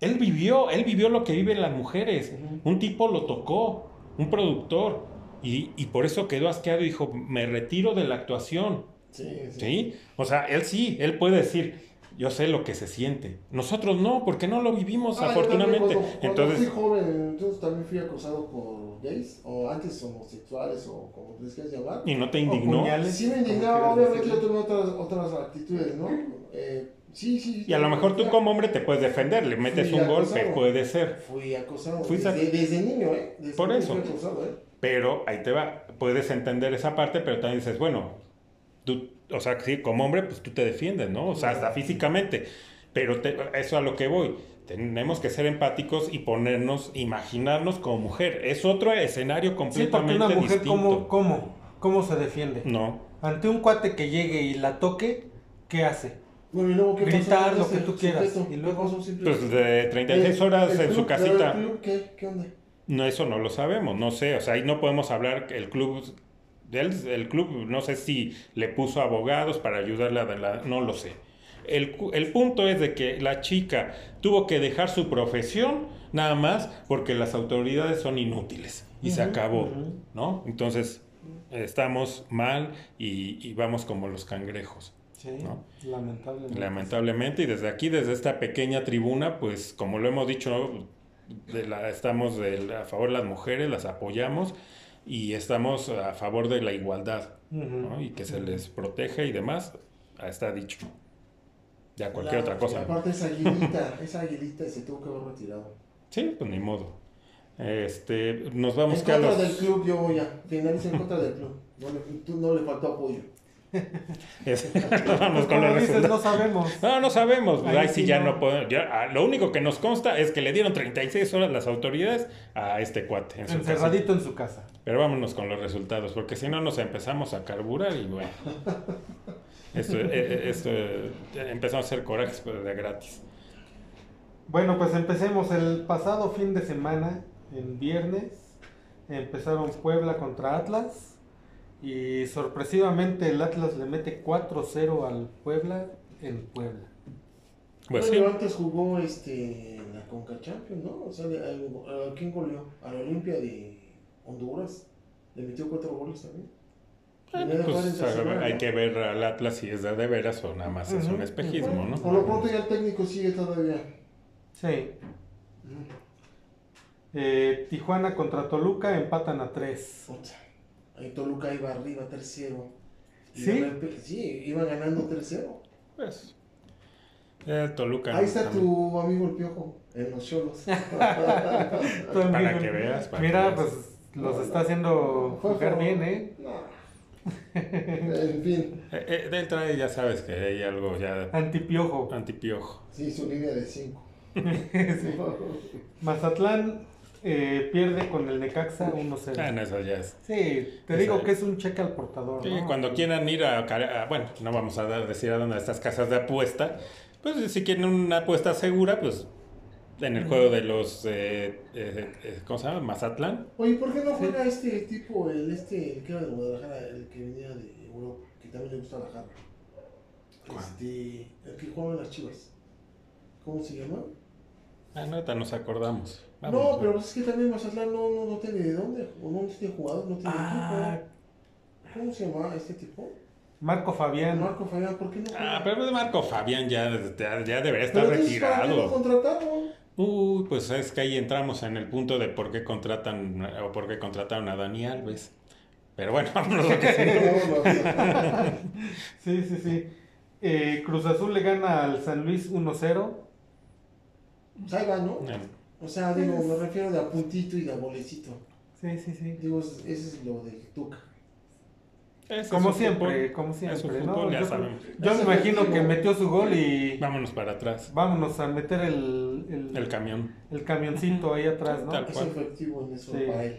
Él vivió, él vivió lo que viven las mujeres. Un tipo lo tocó, un productor, y, y por eso quedó asqueado y dijo, me retiro de la actuación. Sí, sí. ¿Sí? O sea, él sí, él puede decir, yo sé lo que se siente. Nosotros no, porque no lo vivimos, Ah, yo afortunadamente. Cuando, cuando Entonces, fui joven, entonces también fui acosado por gays, o antes homosexuales, o como les quieras llamar. y no te indignó. puñales, Sí me indignaba, obviamente yo tomé otras, otras actitudes, ¿no? Eh, sí, sí. Y a lo mejor tú como hombre te puedes defender, le metes Fui un golpe, puede ser. Fui acosado. Desde, ac- desde niño, ¿eh? Desde Por eso. Fui acosado, ¿eh? Pero ahí te va, puedes entender esa parte, pero también dices, bueno, tú, o sea, sí, como hombre, pues tú te defiendes, ¿no? O sea, hasta físicamente. Pero te- eso a lo que voy. Tenemos que ser empáticos y ponernos, imaginarnos como mujer. Es otro escenario Sí, porque completamente una mujer, distinto. ¿cómo, cómo, ¿cómo se defiende? No. Ante un cuate que llegue y la toque, ¿qué hace? Bueno, y luego, ¿qué Gritar pasó? lo que tú quieras. Y ¿qué luego- pasó? Simple- Pues de 36 El- horas el en su club, pero casita. el club, ¿Qué? ¿Qué onda? No, eso no lo sabemos, no sé, o sea, ahí no podemos hablar que el club, él, el club, no sé si le puso abogados para ayudarle a la, no lo sé. El, el punto es de que la chica tuvo que dejar su profesión nada más porque las autoridades son inútiles y se acabó. ¿no? Entonces, estamos mal y, y vamos como los cangrejos. Sí, ¿No? lamentablemente. Lamentablemente, y desde aquí, desde esta pequeña tribuna, pues como lo hemos dicho, de la- estamos de- a favor de las mujeres, las apoyamos y estamos a favor de la igualdad Ujú. ¿no? y que se les proteja y demás, está dicho. ya cualquier La- otra cosa. Aparte esa aguilita, esa aguilita se tuvo que haber retirado. Sí, pues ni modo. Este, nos vamos En a contra los... del club, yo ya. Finaliza en contra del club. No le, tú no le faltó apoyo. Es- vamos con los dices, no sabemos. No, no sabemos. Ahí sí ya no. no podemos. ya, ah, lo único que nos consta es que le dieron 36 horas las autoridades a este cuate. En su casa. Encerradito en su casa. Pero vámonos con los resultados, porque si no nos empezamos a carburar y bueno. Esto, eh, eh, esto eh, empezamos a hacer corajes pero de gratis. Bueno, pues empecemos. El pasado fin de semana, en viernes, empezaron Puebla contra Atlas. Y sorpresivamente el Atlas le mete 4-0 al Puebla en Puebla. Pues Bueno, sí, antes jugó este, la Conca Champions, ¿no? O sea, ¿a quién goleó? A la Olimpia de Honduras. Le metió cuatro goles también. Jugar pues, hay que ver al Atlas si es de, de veras o nada más es un espejismo, Bueno, ¿no? Por lo pronto ya el técnico sigue todavía. Sí. Eh, Tijuana contra Toluca empatan a 3. Puta, Ahí Toluca iba arriba 3-0. Y ¿Sí? Sí, iba ganando 3-0. Pues, eh, Toluca. Ahí está también. tu amigo el Piojo, en los cholos. Para que veas. para que Mira, veas. pues los está haciendo jugar bien, ¿eh? No. En fin, Eh, eh, de entrada ya sabes que hay algo ya Antipiojo. antipiojo. sí, su línea de 5. Mazatlán eh, pierde con el Necaxa Ah, 1-0. no, eso ya es. Sí, te digo es. que es un cheque al portador. Sí, ¿no? cuando quieran ir a, a- bueno, no vamos a dar- decir a dónde estas casas de apuesta, pues si quieren una apuesta segura, pues en el juego de los, eh, eh, eh, ¿cómo se llama? Mazatlán. Oye, ¿por qué no juega este tipo, el este, el que era de Guadalajara, el que venía de Europa, que también le gusta la jarra? ¿Cuál? Este, el que juega en las chivas. ¿Cómo se llama? Ah, no, ahorita nos acordamos. no, pero es que también Mazatlán no, no, no tiene de dónde, o no tiene jugador, no tiene Ah, equipo. ¿Cómo se llama este tipo? Marco Fabián. Marco Fabián, ¿por qué no? Ah, pero de Marco Fabián ya, ya, ya debería estar Pero entonces, ¿para qué lo retirado. contrataron? Uy, pues es que ahí entramos en el punto de por qué contratan o por qué contrataron a Dani Alves. Pero bueno, vámonos a lo que. Sí, sí, sí. Eh, Cruz Azul le gana al San Luis 1-0. Pues ahí va, ¿no? O sea, digo, me refiero de a puntito y de a golecito. Sí, sí, sí. Digo, ese es lo de Tuca. Ese es Como siempre, fútbol. como Es siempre, ¿no? ya yo, sabemos. yo me Es imagino que metió su gol y Vámonos para atrás. vámonos a meter el, el, El camión. el camioncito ahí atrás, ¿no? Tal Es cual. efectivo en eso Sí. para él.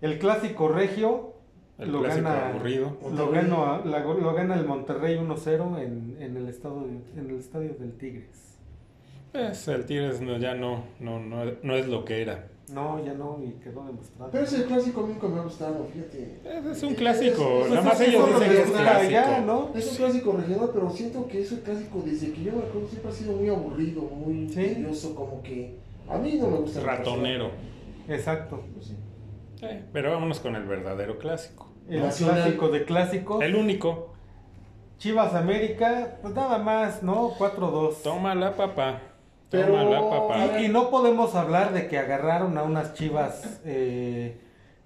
El clásico regio El lo clásico gana, aburrido. lo, gana el Monterrey 1-0 en, en, el estado de- en el estadio del Tigres. Pues el Tigres no, ya no, no, no, no es lo que era. No, ya no, y quedó demostrado. Pero ese clásico nunca me ha gustado, fíjate. Es, es un clásico. Es- es- Nada más es- ellos es- dicen es- que es es- clásico. ya, ¿no? Es un clásico regional, pero siento que ese clásico, desde que yo me acuerdo, siempre ha sido muy aburrido, muy Sí. tedioso, como que a mí no me gusta. Ratonero. Exacto. Pues sí. Eh, pero vámonos con el verdadero clásico. El Nacional. clásico de clásicos. El único. Chivas América, pues nada más, ¿no? 4-2. Tómala, papá. Pero- Tómala. Y, y no podemos hablar de que agarraron a unas chivas eh,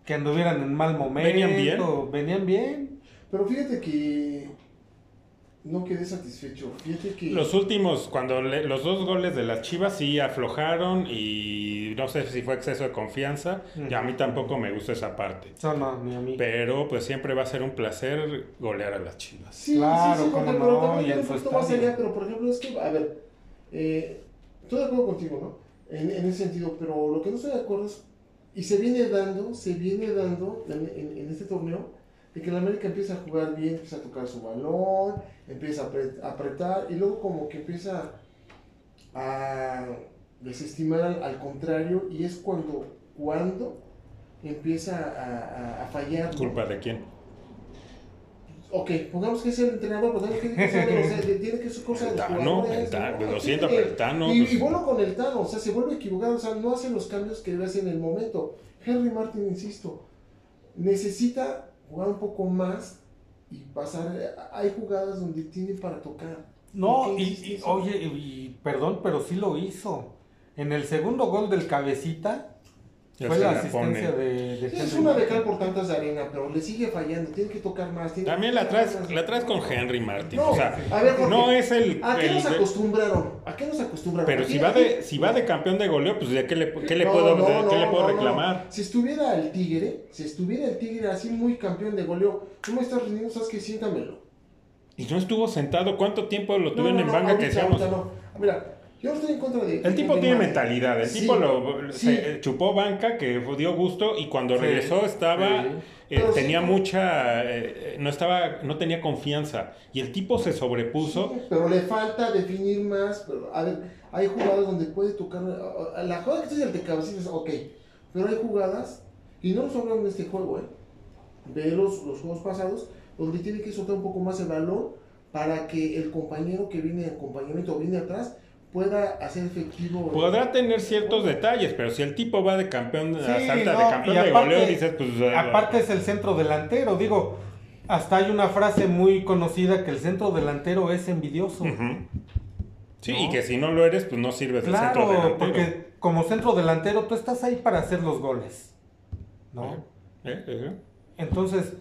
que anduvieran en mal momento. Venían bien. Venían bien. Pero fíjate que no quedé satisfecho. Fíjate que. Los últimos, cuando le- los dos goles de las Chivas sí aflojaron y no sé si fue exceso de confianza. Y a mí tampoco me gusta esa parte. No, no, ni a mí. Pero pues siempre va a ser un placer golear a las Chivas. Sí, Claro, sí, sí, Jorge, no, pero y también en tiene un su más allá, pero por ejemplo es que, a ver, eh, estoy de acuerdo contigo, ¿no? En, en ese sentido, pero lo que no estoy de acuerdo es, y se viene dando, se viene dando en, en- este torneo, de que la América empieza a jugar bien, empieza a tocar su balón, empieza a apre- a apretar, y luego como que empieza a desestimar al, contrario, y es cuando, cuando empieza a, a- fallar. ¿Culpa de quién? Ok, pongamos que es el entrenador, tiene que ser, o sea, tiene que ser cosa de El los Tano, jugadores, el Tano, ¿no? lo siento, pero el Tano, Y, pues- y vuelvo con el Tano, o sea, se vuelve a equivocar, o sea, no hace los cambios que debe hacer en el momento. Henry Martin, insisto, necesita jugar un poco más y pasar. Hay jugadas donde tiene para tocar. No, ¿Por qué y, y- oye, y perdón, pero sí lo hizo. En el segundo gol del cabecita, Fue se la la asistencia pone. de, de es una de cal por tantas de arena, pero le sigue fallando, tiene que tocar más. tiene También la traes, más. la traes con Henry Martin. No, o sea, a ver, Jorge, no es el. ¿A qué el nos acostumbraron? ¿A qué nos acostumbraron? pero si va de, si va de campeón de goleo, pues ¿de qué le, qué le No, puedo, no, de- no, qué le puedo reclamar? Si estuviera el Tigre, si estuviera el Tigre así muy campeón de goleo, tú me estás rindiendo, sabes que siéntamelo. Y no estuvo sentado. ¿Cuánto tiempo lo tuvieron No, en no, banga que decíamos? Mira, yo estoy en contra de. El tipo de tiene mentalidad, el Sí, tipo lo, sí. se chupó banca que dio gusto y cuando Sí, regresó estaba sí. eh, sí, tenía no. mucha eh, no estaba no tenía confianza y el tipo se sobrepuso. Sí, pero le falta definir más. Pero, a ver, hay jugadas donde puede tocar. La jugada que estoy el de cabecita es ok. Pero hay jugadas, y no hablan de este juego, ¿eh? Ve los, los juegos pasados, donde tiene que soltar un poco más el balón para que el compañero que viene de acompañamiento o viene atrás pueda hacer efectivo. Podrá tener ciertos detalles, pero si el tipo va de campeón, Sí, salta de campeón y de aparte- goleo, dices, pues. eh, Aparte es el centro delantero, digo, hasta hay una frase muy conocida que el centro delantero es envidioso. Sí, ¿no? y que si no lo eres, pues no sirves de centro Claro, delantero. porque como centro delantero tú estás ahí para hacer los goles. ¿No? Eh, eh, Entonces,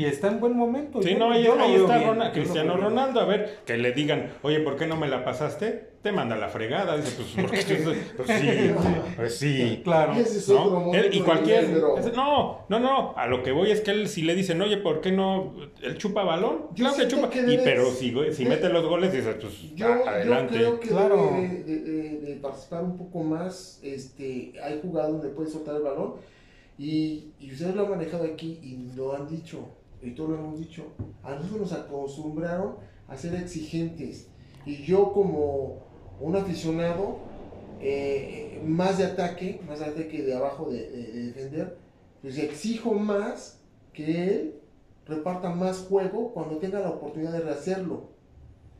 y está en buen momento. Sí, yo- no, ahí, yo está bien, Ronald- Cristiano. Ronaldo, a ver, que le digan, oye, ¿por qué no me la pasaste? Te manda la fregada, dice, pues, porque pues sí, pues sí. Claro. ¿no? Él- y cualquier no no no a lo que voy es que él si le dicen oye por qué no él chupa balón Yo claro que chupa que y pero si, si de- mete los goles dices pues Yo, ah, yo adelante creo que Claro. debe de, de- de participar un poco más. Este, hay jugadas donde puede soltar el balón y, y ustedes lo han manejado aquí y lo han dicho, y todos lo hemos dicho. A nosotros nos acostumbraron a ser exigentes y yo como un aficionado eh, más de ataque, más de ataque de abajo de, de- de defender, pues exijo más que él reparta más juego cuando tenga la oportunidad de rehacerlo.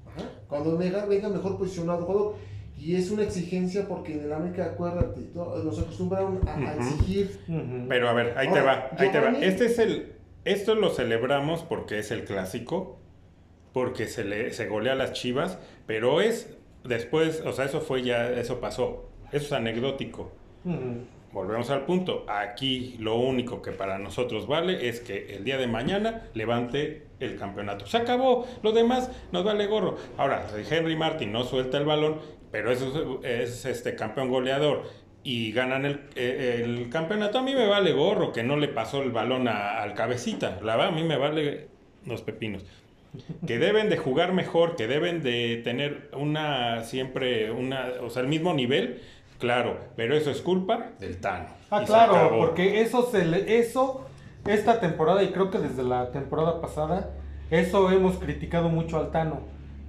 Ajá. Cuando venga, venga mejor posicionado jugador. Y es una exigencia porque en el América, acuérdate, nos acostumbraron a, exigir. Pero a ver ahí te va ahí te va este es el esto lo celebramos porque es el clásico porque se le se golea a las Chivas pero es después o sea eso fue ya eso pasó eso es anecdótico. Volvemos al punto. Aquí lo único que para nosotros vale es que el día de mañana levante el campeonato. Se acabó. Lo demás nos vale gorro. Ahora, Henry Martin no suelta el balón, pero es, es este campeón goleador y ganan el, eh, el campeonato, a mí me vale gorro que no le pasó el balón a- al cabecita. La verdad, a mí me vale los pepinos. Que deben de jugar mejor, que deben de tener una siempre una, o sea, el mismo nivel, claro, pero eso es culpa del Tano. Ah, claro, porque eso se le, eso esta temporada y creo que desde la temporada pasada eso hemos criticado mucho al Tano,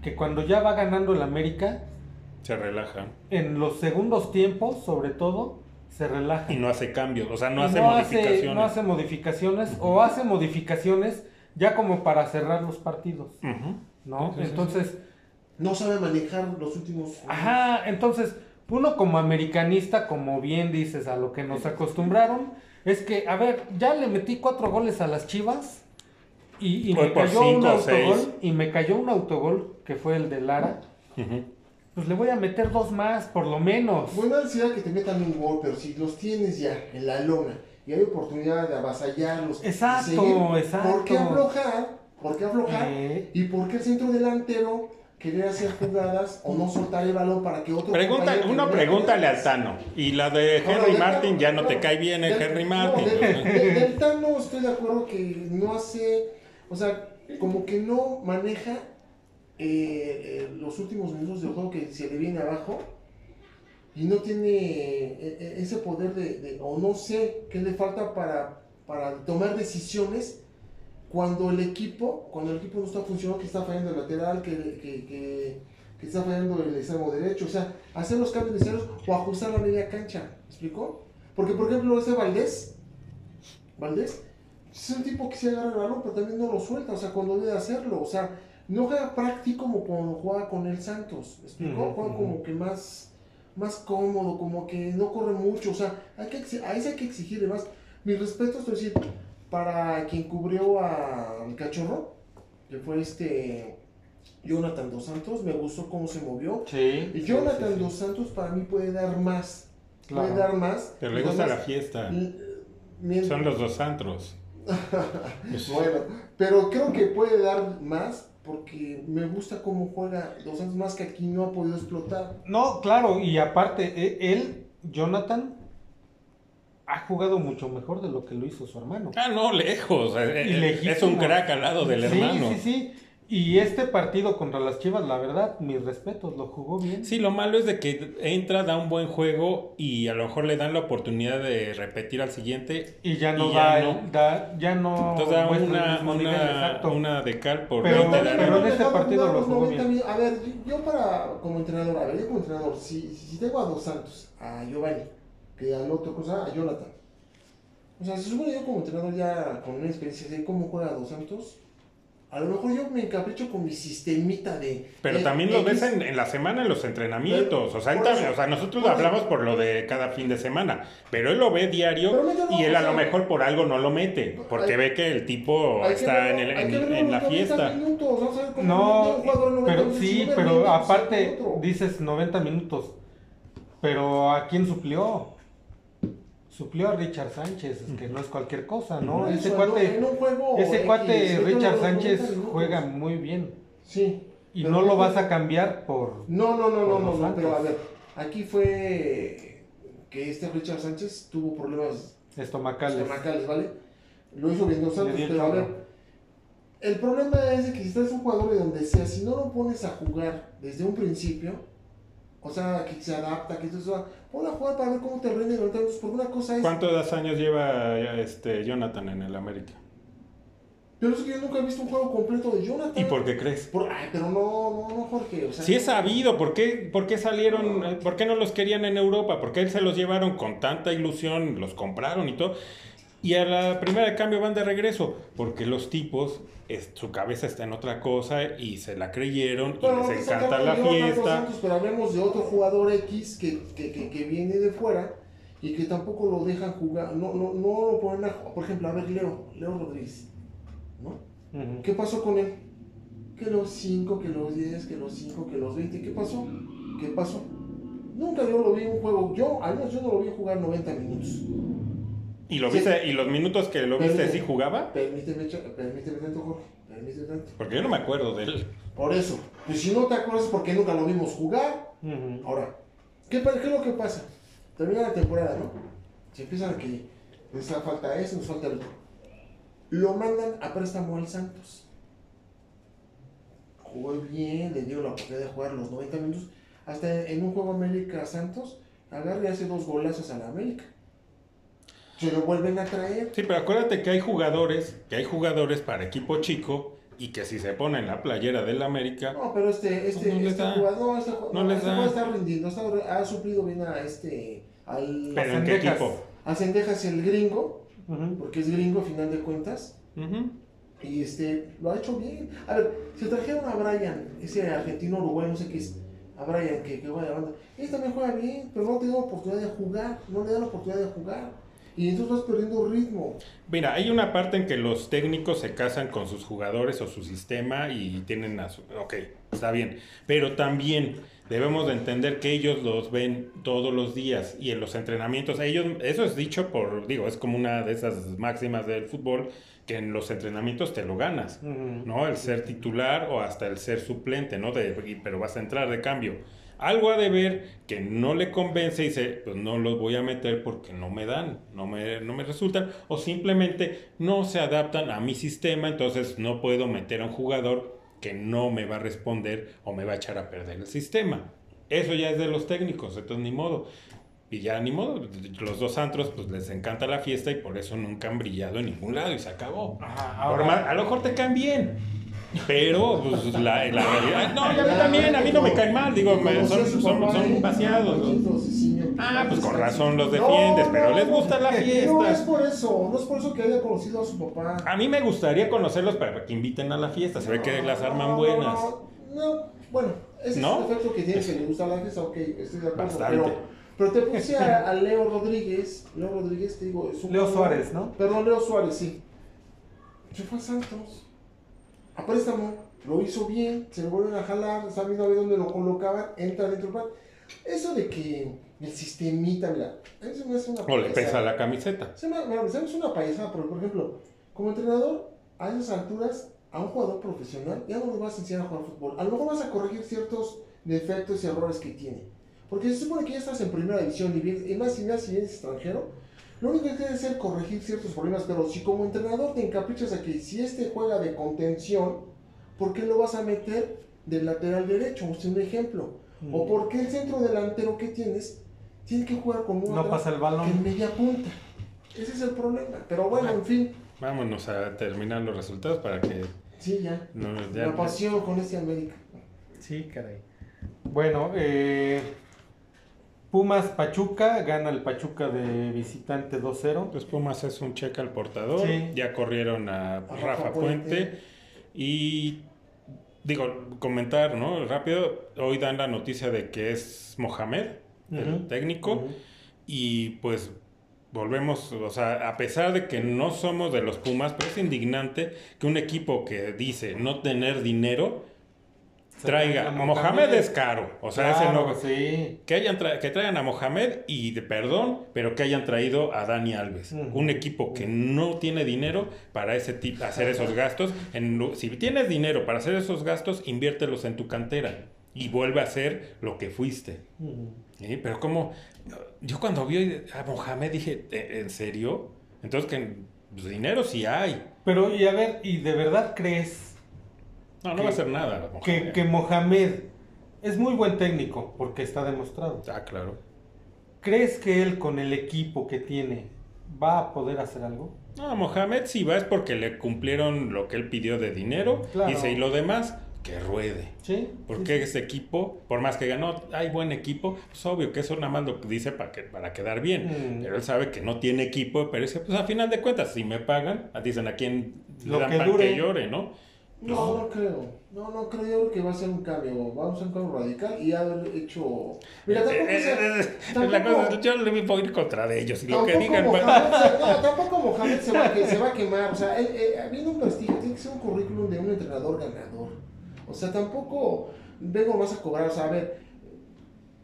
que cuando ya va ganando el América se relaja en los segundos tiempos, sobre todo, se relaja. y no hace cambios, o sea, no hace no modificaciones. no hace modificaciones o hace modificaciones ya como para cerrar los partidos. ¿no? Sí, sí, sí. entonces, No sabe manejar los últimos. ajá, entonces uno como americanista, como bien dices, a lo que nos acostumbraron, es que, a ver, ya le metí cuatro goles a las Chivas y, me cayó un cinco autogol seis. y me cayó un autogol que fue el de Lara, Ujú. Pues le voy a meter dos más, por lo menos. Buena ansiedad que te metan un gol, pero si los tienes ya en la lona y hay oportunidad de avasallarlos. Exacto, seguir, exacto. ¿Por qué aflojar? ¿Por qué aflojar? Eh. ¿Y por qué el centro delantero querer hacer jugadas o no soltar el balón para que otro Pregunta, uno pregúntale al? Tano. Y la de No, no, Henry Martin ya no te cae bien el del- Henry no, Martin. del, ¿no? del- del Tano estoy de acuerdo que no hace, o sea, como que no maneja eh, eh, los últimos minutos del juego que se le viene abajo y no tiene eh, ese poder de, de- o no sé qué le falta para, para tomar decisiones cuando el equipo, cuando el equipo no está funcionando, que está fallando el lateral, que, que, que, que está fallando el extremo derecho, o sea, hacer los cambios necesarios o ajustar la media cancha, ¿me explicó? Porque, por ejemplo, ese Valdés, Valdés, es un tipo que se agarra el balón, pero también no lo suelta, o sea, cuando debe hacerlo, o sea, no juega práctico como cuando juega con el Santos, ¿me explicó? Ujú, Juega como que más, más cómodo, como que no corre mucho, o sea, hay que, a ese hay que exigirle más. Mis respetos, es decir, para quien cubrió al cachorro, que fue este Jonathan Dos Santos, me gustó cómo se movió. Sí. Y Jonathan Dos Santos para mí puede dar más puede Claro. dar más. Pero le gusta la fiesta. Son los dos antros. Bueno, pero creo que puede dar más porque me gusta cómo juega Dos Santos más que aquí no ha podido explotar. No, claro, y aparte, e- él, Jonathan, ha jugado mucho mejor de lo que lo hizo su hermano. Ah, no, lejos. Eh, eh. Es un crack al lado del sí, hermano. Sí, sí, Y este partido contra las Chivas, la verdad, mis respetos, lo jugó bien. Sí, lo malo es de que entra, da un buen juego y a lo mejor le dan la oportunidad de repetir al siguiente. Y ya no Y da, ya no. da- ya no Entonces da una, una, una de cal por Pero- 20 de pero arena. en este partido lo los jugó 90 bien. minutos. A ver, yo para, como entrenador, a ver, yo como entrenador, si, si tengo a Dos Santos, a Giovanni, que al otro cosa, a Jonathan. O sea, se supone yo como entrenador ya con una experiencia de cómo juega Dos Santos, a lo mejor yo me encapricho con mi sistemita de... Pero eh, también lo X. ves en, en la semana en los entrenamientos. O sea, él Por también- eso, o sea, nosotros eso. hablamos por lo de cada fin de semana. Pero él lo ve diario y él o a lo sea, mejor por algo no lo mete. Porque hay- ve que el tipo está verlo- en, el- en- en la los 90 fiesta. minutos, vamos a ver cómo No, rinde un jugador en 90 pero sí, pero aparte dices 90 minutos. Pero ¿a quién suplió? Suplió a Richard Sánchez, que no es cualquier cosa, ¿no? Por Ese eso, cuate, juego ese X, cuate Richard los 90 Sánchez juega muy bien. Sí. Y no lo vas a cambiar por... No, no, no, no, no, no, pero a ver, aquí fue que este Richard Sánchez tuvo problemas estomacales. estomacales, ¿vale? Lo hizo bien Dos el pero a ver, el problema es que si estás un jugador de donde sea, si no lo pones a jugar desde un principio, o sea, que se adapta, que eso, ponlo a jugar para ver cómo te rinde en 90 minutos, porque una cosa es... ¿Cuántos años lleva este Jonathan en el América? Pero es que yo nunca he visto un juego completo de Jonathan. ¿Y por qué crees? Por- ay, pero no, no, no, Jorge, o sea... Si es sabido, ¿por qué, ¿por qué salieron, por qué no los querían en Europa? ¿Por qué se los llevaron con tanta ilusión, los compraron y todo? Y a la primera de cambio van de regreso, porque los tipos, es- su cabeza está en otra cosa y se la creyeron y Bueno, les vamos a encanta la fiesta. Santos, pero hablemos de otro jugador X que, que, que, que viene de fuera y que tampoco lo dejan jugar, no, no, no lo ponen a jugar. Por ejemplo, a ver, Leo, Leo Rodríguez, ¿no? Ujú. ¿Qué pasó con él? Que los 5, que los 10, que los 5, que los 20, ¿qué pasó? ¿Qué pasó? Nunca yo lo vi en un juego, yo, al menos yo no lo vi jugar 90 minutos. ¿Y, lo Sí. viste, ¿Y los minutos que lo viste Pero- sí jugaba? Permíteme, permíteme tanto, Jorge, permíteme tanto. Porque yo no me acuerdo de él. Por eso, pues si no te acuerdas, porque nunca lo vimos jugar. Ahora, ¿qué, es lo que pasa? Termina la temporada, ¿no? Se empiezan a que nos falta eso, nos falta el otro. Lo mandan a préstamo al Santos. Jugó bien, le dio la oportunidad de jugar los 90 minutos. Hasta en un juego América-Santos, agarra y hace dos golazos a la América. Se lo vuelven a traer. Sí, pero acuérdate que hay jugadores, que hay jugadores para equipo chico y que si se ponen la playera del América, No, pero este, este, No este da. jugador, no, este, No no, este jugador está rindiendo, está- ha suplido bien a este, al, pero ¿en qué equipo? a Cendejas el gringo, porque es gringo a final de cuentas, y este, lo ha hecho bien. A ver, si trajeron a Brian, ese argentino uruguayo, no sé qué es, a Brian que, que de banda, él también juega bien, pero no tiene oportunidad de jugar, no le dan la oportunidad de jugar, y entonces vas perdiendo ritmo. Mira, hay una parte en que los técnicos se casan con sus jugadores o su sistema y tienen a su... Ok, está bien. Pero también debemos de entender que ellos los ven todos los días y en los entrenamientos, ellos, eso es dicho por, digo, es como una de esas máximas del fútbol, que en los entrenamientos te lo ganas. ¿no? El ser titular o hasta el ser suplente, ¿no? De, pero vas a entrar de cambio. Algo ha de ver que no le convence y dice, pues no los voy a meter porque no me dan, no me, no me resultan, o simplemente no se adaptan a mi sistema, entonces no puedo meter a un jugador que no me va a responder o me va a echar a perder el sistema. Eso ya es de los técnicos, entonces ni modo. Y ya ni modo, los dos antros pues les encanta la fiesta y por eso nunca han brillado en ningún lado y se acabó. Ajá, Por ahora- más- a lo mejor te caen bien. Pero, pues, la, la realidad. No, y a mí también, a mí no me caen mal. Digo, me- Conocí son, son, son vaciados. Ah, pues con razón los defiendes, pero les gusta la No es fiesta. por eso, no es por eso que haya conocido a su papá. A mí me gustaría conocerlos para que inviten a la fiesta. Se ve que las arman buenas. No, no, bueno, ese es el efecto que tiene que le gusta la fiesta, ok, estoy de acuerdo. Bastante. Pero, pero te puse a, a Leo Rodríguez, Leo Rodríguez, te digo, es un Leo Suárez, ¿no? Perdón, Leo Suárez, sí. Se fue a Santos. A préstamo, lo hizo bien, se lo vuelven a jalar, sabiendo a ver dónde lo colocaban, entra dentro del. Eso de que el sistemita, mira, eso me hace una O le pesa la camiseta. Se me, hace una payasada, porque, por ejemplo, como entrenador, a esas alturas, a un jugador profesional, ya no le vas a enseñar a jugar fútbol. A lo mejor vas a corregir ciertos defectos y errores que tiene. Porque se supone que ya estás en primera división y, bien, y más y más si vienes extranjero, lo único que tienes que hacer es corregir ciertos problemas. Pero si como entrenador te encaprichas a que si este juega de contención, ¿por qué lo vas a meter del lateral derecho? O sea, un ejemplo. O Mm. por qué el centro delantero que tienes tiene que jugar como un No pasa el que balón. en media punta. Ese es el problema. Pero bueno, en fin, Vámonos a terminar los resultados para que sí, ya. no ya- La pasión con este América. Sí, caray. Bueno, eh, Pumas Pachuca, gana el Pachuca de visitante 2-0. Pues Pumas es un cheque al portador. Sí. Ya corrieron a Rafa Rafa Puente. Puente. Y digo, comentar, ¿no? Rápido. Hoy dan la noticia de que es Mohamed, el técnico. Y pues volvemos, o sea, a pesar de que no somos de los Pumas, pero es indignante que un equipo que dice no tener dinero traiga. Mohamed Mohamed. es caro, o sea, ese no. sí. Que, hayan tra- que traigan a Mohamed y de perdón, pero que hayan traído a Dani Alves. Un equipo que no tiene dinero para ese tipo, hacer esos gastos. En si tienes dinero para hacer esos gastos, inviértelos en tu cantera y vuelve a ser lo que fuiste. Sí, Pero como yo cuando vi a Mohamed dije, "¿E- ¿en serio? Entonces que pues, dinero sí hay. Pero, y a ver, ¿y de verdad crees No, no Que- va a hacer nada. que, Mohamed. que Mohamed es muy buen técnico? Porque está demostrado. Ah, claro. ¿Crees que él con el equipo que tiene va a poder hacer algo? No, Mohamed si va es porque le cumplieron lo que él pidió de dinero. Claro. Dice, y lo demás, que ruede. Sí. Porque ese equipo, por más que ganó, hay buen equipo, pues obvio que eso nada más lo dice para, que, para quedar bien. Mm. Pero él sabe que no tiene equipo, pero dice, pues a final de cuentas, si me pagan, dicen a quién Lo le dan que dure. que llore, ¿no? No, no creo. No, no creo. Que va a ser un cambio. Vamos a un cambio radical y haber hecho. Mira, tampoco Eh, es. eh, eh, tampoco- la cosa, yo le voy a ir contra de ellos. Y lo que Tampoco digan, pues, Mohamed, se, no, tampoco Mohamed se va, a que- se va a quemar. O sea, él, eh, habiendo un prestigio, tiene que ser un currículum de un entrenador ganador. O sea, tampoco vengo más a cobrar. O sea, a ver,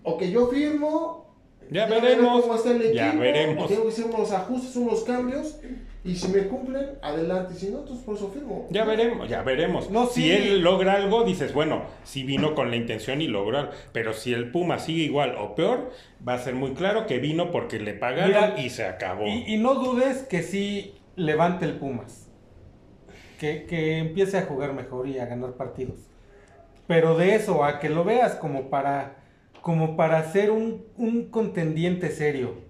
o que yo firmo. Ya ver veremos, cómo está el equipo, ya veremos. Tengo que hacer unos ajustes, unos cambios. Y si me cumplen, adelante. Si no, entonces por eso firmo. Ya veremos, ya veremos. No, si él logra algo, dices, bueno, si vino con la intención y lograr. Pero si el Puma sigue igual o peor, va a ser muy claro que vino porque le pagaron Mira, y se acabó. Y, y no dudes que sí levante el Pumas. Que, que empiece a jugar mejor y a ganar partidos. Pero de eso a que lo veas como para, como para ser un, un contendiente serio.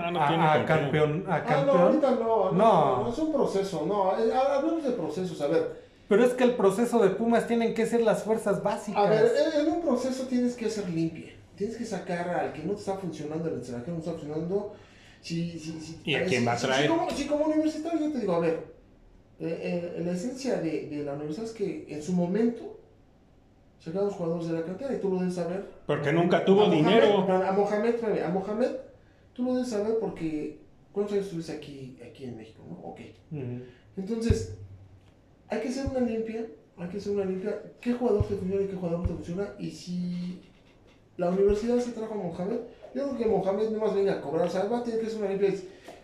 No, no a, tiene a campeón. A Ah, no, campeón. ahorita no, no, No. no, es un proceso, no, eh, hablemos de procesos, a ver, Pero es que el proceso de Pumas tienen que ser las fuerzas básicas. a ver, en, en un proceso tienes que ser limpia, tienes que sacar al que no te está funcionando, el extranjero no está funcionando, si, si, si, ¿Y a quién va a traer? Si, como, si como universitario yo te digo, a ver, eh, eh, la esencia de, de la universidad es que en su momento sacaban los jugadores de la cantera y tú lo debes saber. Porque nunca tuvo A Mohamed- dinero. A Mohamed, a Mohamed, tú lo debes saber porque, ¿cuántos años estuviste aquí, aquí en México? ¿no? Ok. Ujú. Entonces, hay que hacer una limpia, hay que hacer una limpia. ¿Qué jugador te funciona y qué jugador no te funciona? Y si la universidad se trajo a Mohamed, yo creo que Mohamed no más venga a cobrar, o sea, va a tener que hacer una limpia.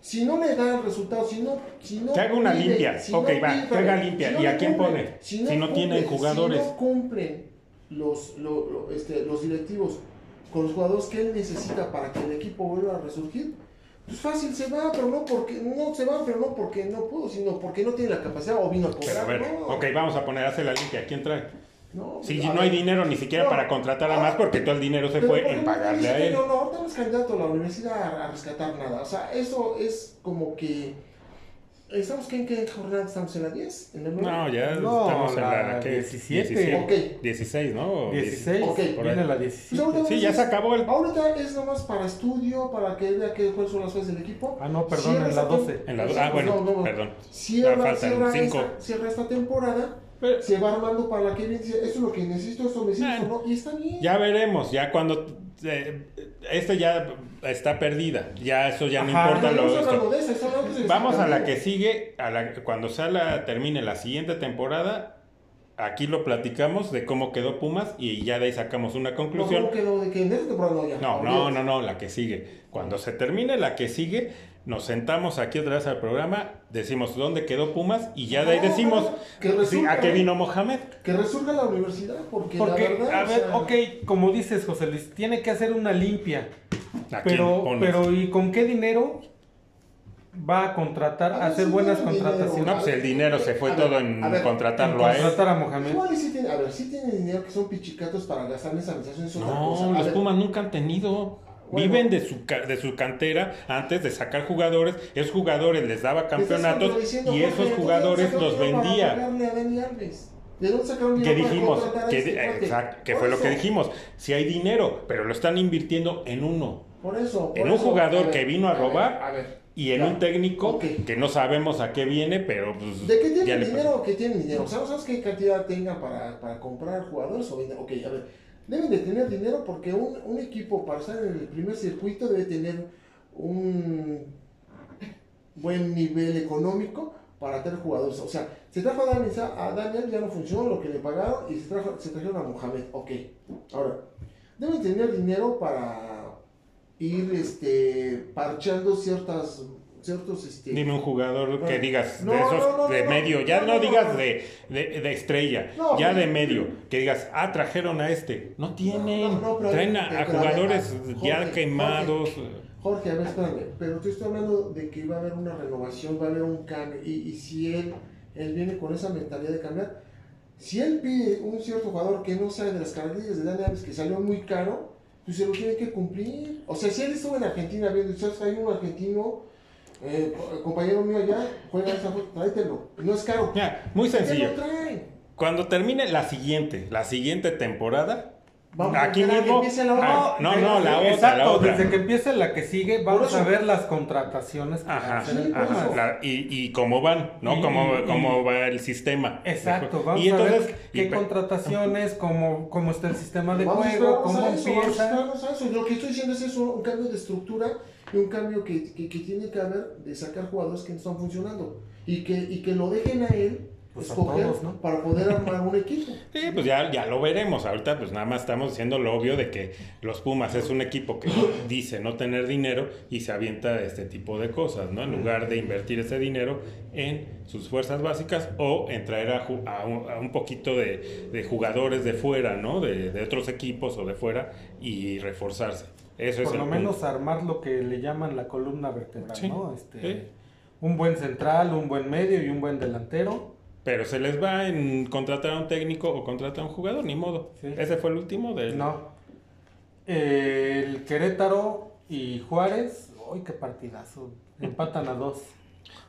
Si no le da el resultado, si no... Si no Que haga una pide- limpia. si Ok, no va, que haga limpia. si no ¿Y a quién pone? Si no cumplen- tienen jugadores. Si no cumplen los, lo- lo- este, los directivos con los jugadores que él necesita para que el equipo vuelva a resurgir, pues fácil se va, pero no porque no se va, pero no porque no pudo, sino porque no tiene la capacidad o vino a cobrar. Pero a ver, no, ok, vamos a poner, hace la limpia. ¿Quién trae? no, Si no hay dinero ni siquiera No. para contratar a más porque todo el dinero se fue ¿por qué en pagarle a él. No, no, ahorita no es candidato a la universidad a rescatar nada. O sea, eso es como que. ¿Estamos qué, en qué jornada estamos? ¿En la 10? ¿En la 9? No, ya No, estamos en la, la ¿qué? 17. Ok. 16, ¿no? O 16. Ok, viene la Pues 17. ahorita Sí, ya se acabó el... Ahorita es nomás para estudio, para que vea qué, cuáles son las fases del equipo. Ah, no, perdón, Cierra en la esa 12. tem- En la, ah, bueno, no, no, perdón. Cierra, faltan cierra, cinco. esta, cierra esta temporada, Pero se va armando para la que viene. dice, Esto es lo que necesito, esto necesito, Ah. esto no. Y está bien. ya veremos, ya cuando... eh, este ya está perdida, ya eso ya no importa No lo... de eso, de Vamos a la eso. que sigue, a la, cuando sea la, termine la siguiente temporada, aquí lo platicamos de cómo quedó Pumas y ya de ahí sacamos una conclusión. ¿Cómo quedó? ¿De que en esta temporada no ya? No, no, no, no, la que sigue. Cuando se termine la que sigue, nos sentamos aquí otra vez al programa, decimos dónde quedó Pumas y ya de ahí decimos no, que sí, resulta- a qué vino Mohamed. Que resurja la universidad, porque, Porque, la verdad. a o ver, sea, ok, como dices José Luis, tiene que hacer una limpia. ¿A quién Pero, pones? pero ¿y con qué dinero va a contratar, a A ver, hacer sí buenas dinero. contrataciones? No, pues el dinero se fue A ver, todo en a ver, contratarlo a él. Contratar a Mohamed. Igual sí tiene, a ver, sí tiene dinero que son pichicatos para gastar en esa administración. Es otra cosa. No, A los ver, Pumas nunca han tenido. Bueno. Viven de su, ca- de su cantera antes de sacar jugadores. Esos jugadores les daba campeonatos y Jorge, esos ¿de jugadores dónde los vendía. ¿De dónde sacaron ¿Qué dijimos? Que este exacto, que fue lo que dijimos. Si hay dinero, pero lo están invirtiendo en uno. Por eso. En un eso, jugador ver, que vino a robar a ver. Y en Ya. un técnico que no sabemos a qué viene, pero pues. ¿De qué tienen dinero qué tienen dinero? O sea, ¿no sabes qué cantidad tengan para, para comprar jugadores o vender? Ok, a ver, deben de tener dinero porque un, un equipo para estar en el primer circuito debe tener un buen nivel económico para tener jugadores. O sea, se trajo a Daniel, a Daniel ya no funcionó lo que le pagaron y se, trajo, se trajeron a Mohamed. Ok, ahora, deben tener dinero para ir este, parchando ciertas, ciertos... Este, Dime un jugador que digas no, de esos no, no, de medio, ya no, digas. De, de, de estrella, ya pero- de medio, que digas, ah, trajeron a este. No tienen, traen a, a jugadores Jorge, ya Jorge, quemados. Jorge, a ver, espérame, pero te estoy hablando de que va a haber una renovación, va a haber un cambio, y, y si él, él viene con esa mentalidad de cambiar, si él pide un cierto jugador que no sea de las características de Dani Alves, que salió muy caro, pues se lo tiene que cumplir. O sea, si él estuvo en Argentina viendo, ¿sabes que hay un argentino, eh, compañero mío allá, juega esa tráetelo, no es caro. Mira, muy ¿Por qué sencillo. lo traen? Cuando termine la siguiente, la siguiente temporada, Vamos Aquí a esperar a que mismo- la Ah, no, no, la otra, Exacto, la otra. desde que empiece la que sigue, vamos a ver las contrataciones que a Ajá, eso. la- y, y cómo van, ¿no? Y- cómo, y- cómo va el sistema. Exacto, vamos y a entonces, ver qué contrataciones, cómo, cómo está el sistema de Vamos a juego, esperarnos cómo a eso, vamos a empieza. a eso. Lo que estoy diciendo es eso, un cambio de estructura y un cambio que, que, que tiene que haber de sacar jugadores que no están funcionando y que, y que lo dejen a él Pues a escoger todos, ¿no? para poder armar un equipo. Sí, pues ya, ya lo veremos. Ahorita pues nada más estamos diciendo lo obvio de que los Pumas es un equipo que dice no tener dinero y se avienta este tipo de cosas, ¿no? En lugar de invertir ese dinero en sus fuerzas básicas o en traer a, ju- a un, a un poquito de, de jugadores de fuera, ¿no? De, de otros equipos o de fuera y reforzarse. Eso Por lo punto. menos armar lo que le llaman la columna vertebral, Sí, ¿no? Este, sí. Un buen central, un buen medio y un buen delantero. Pero se les va en contratar a un técnico o contratar a un jugador, ni modo. Sí. Ese fue el último de... No. El Querétaro y Juárez, ¡ay, qué partidazo! Empatan a dos.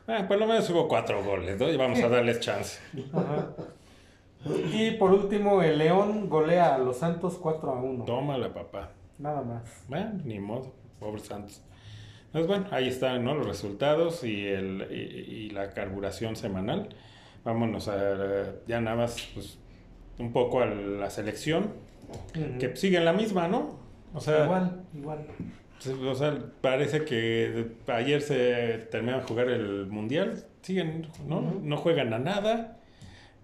Ah, por lo menos hubo cuatro goles, ¿no? Y vamos a darles chance. Ajá. Y por último, el León golea a los Santos 4 a 1. Tómala, papá. Nada más. Bueno, ni modo, pobre Santos. Pues bueno, ahí están ¿no? los resultados y, el, y, y la carburación semanal. Vámonos a ya nada más pues, un poco a la selección, que sigue en la misma, ¿no? O sea, igual, igual. se- o sea, parece que ayer se terminó de jugar el Mundial, siguen, ¿no? No juegan a nada.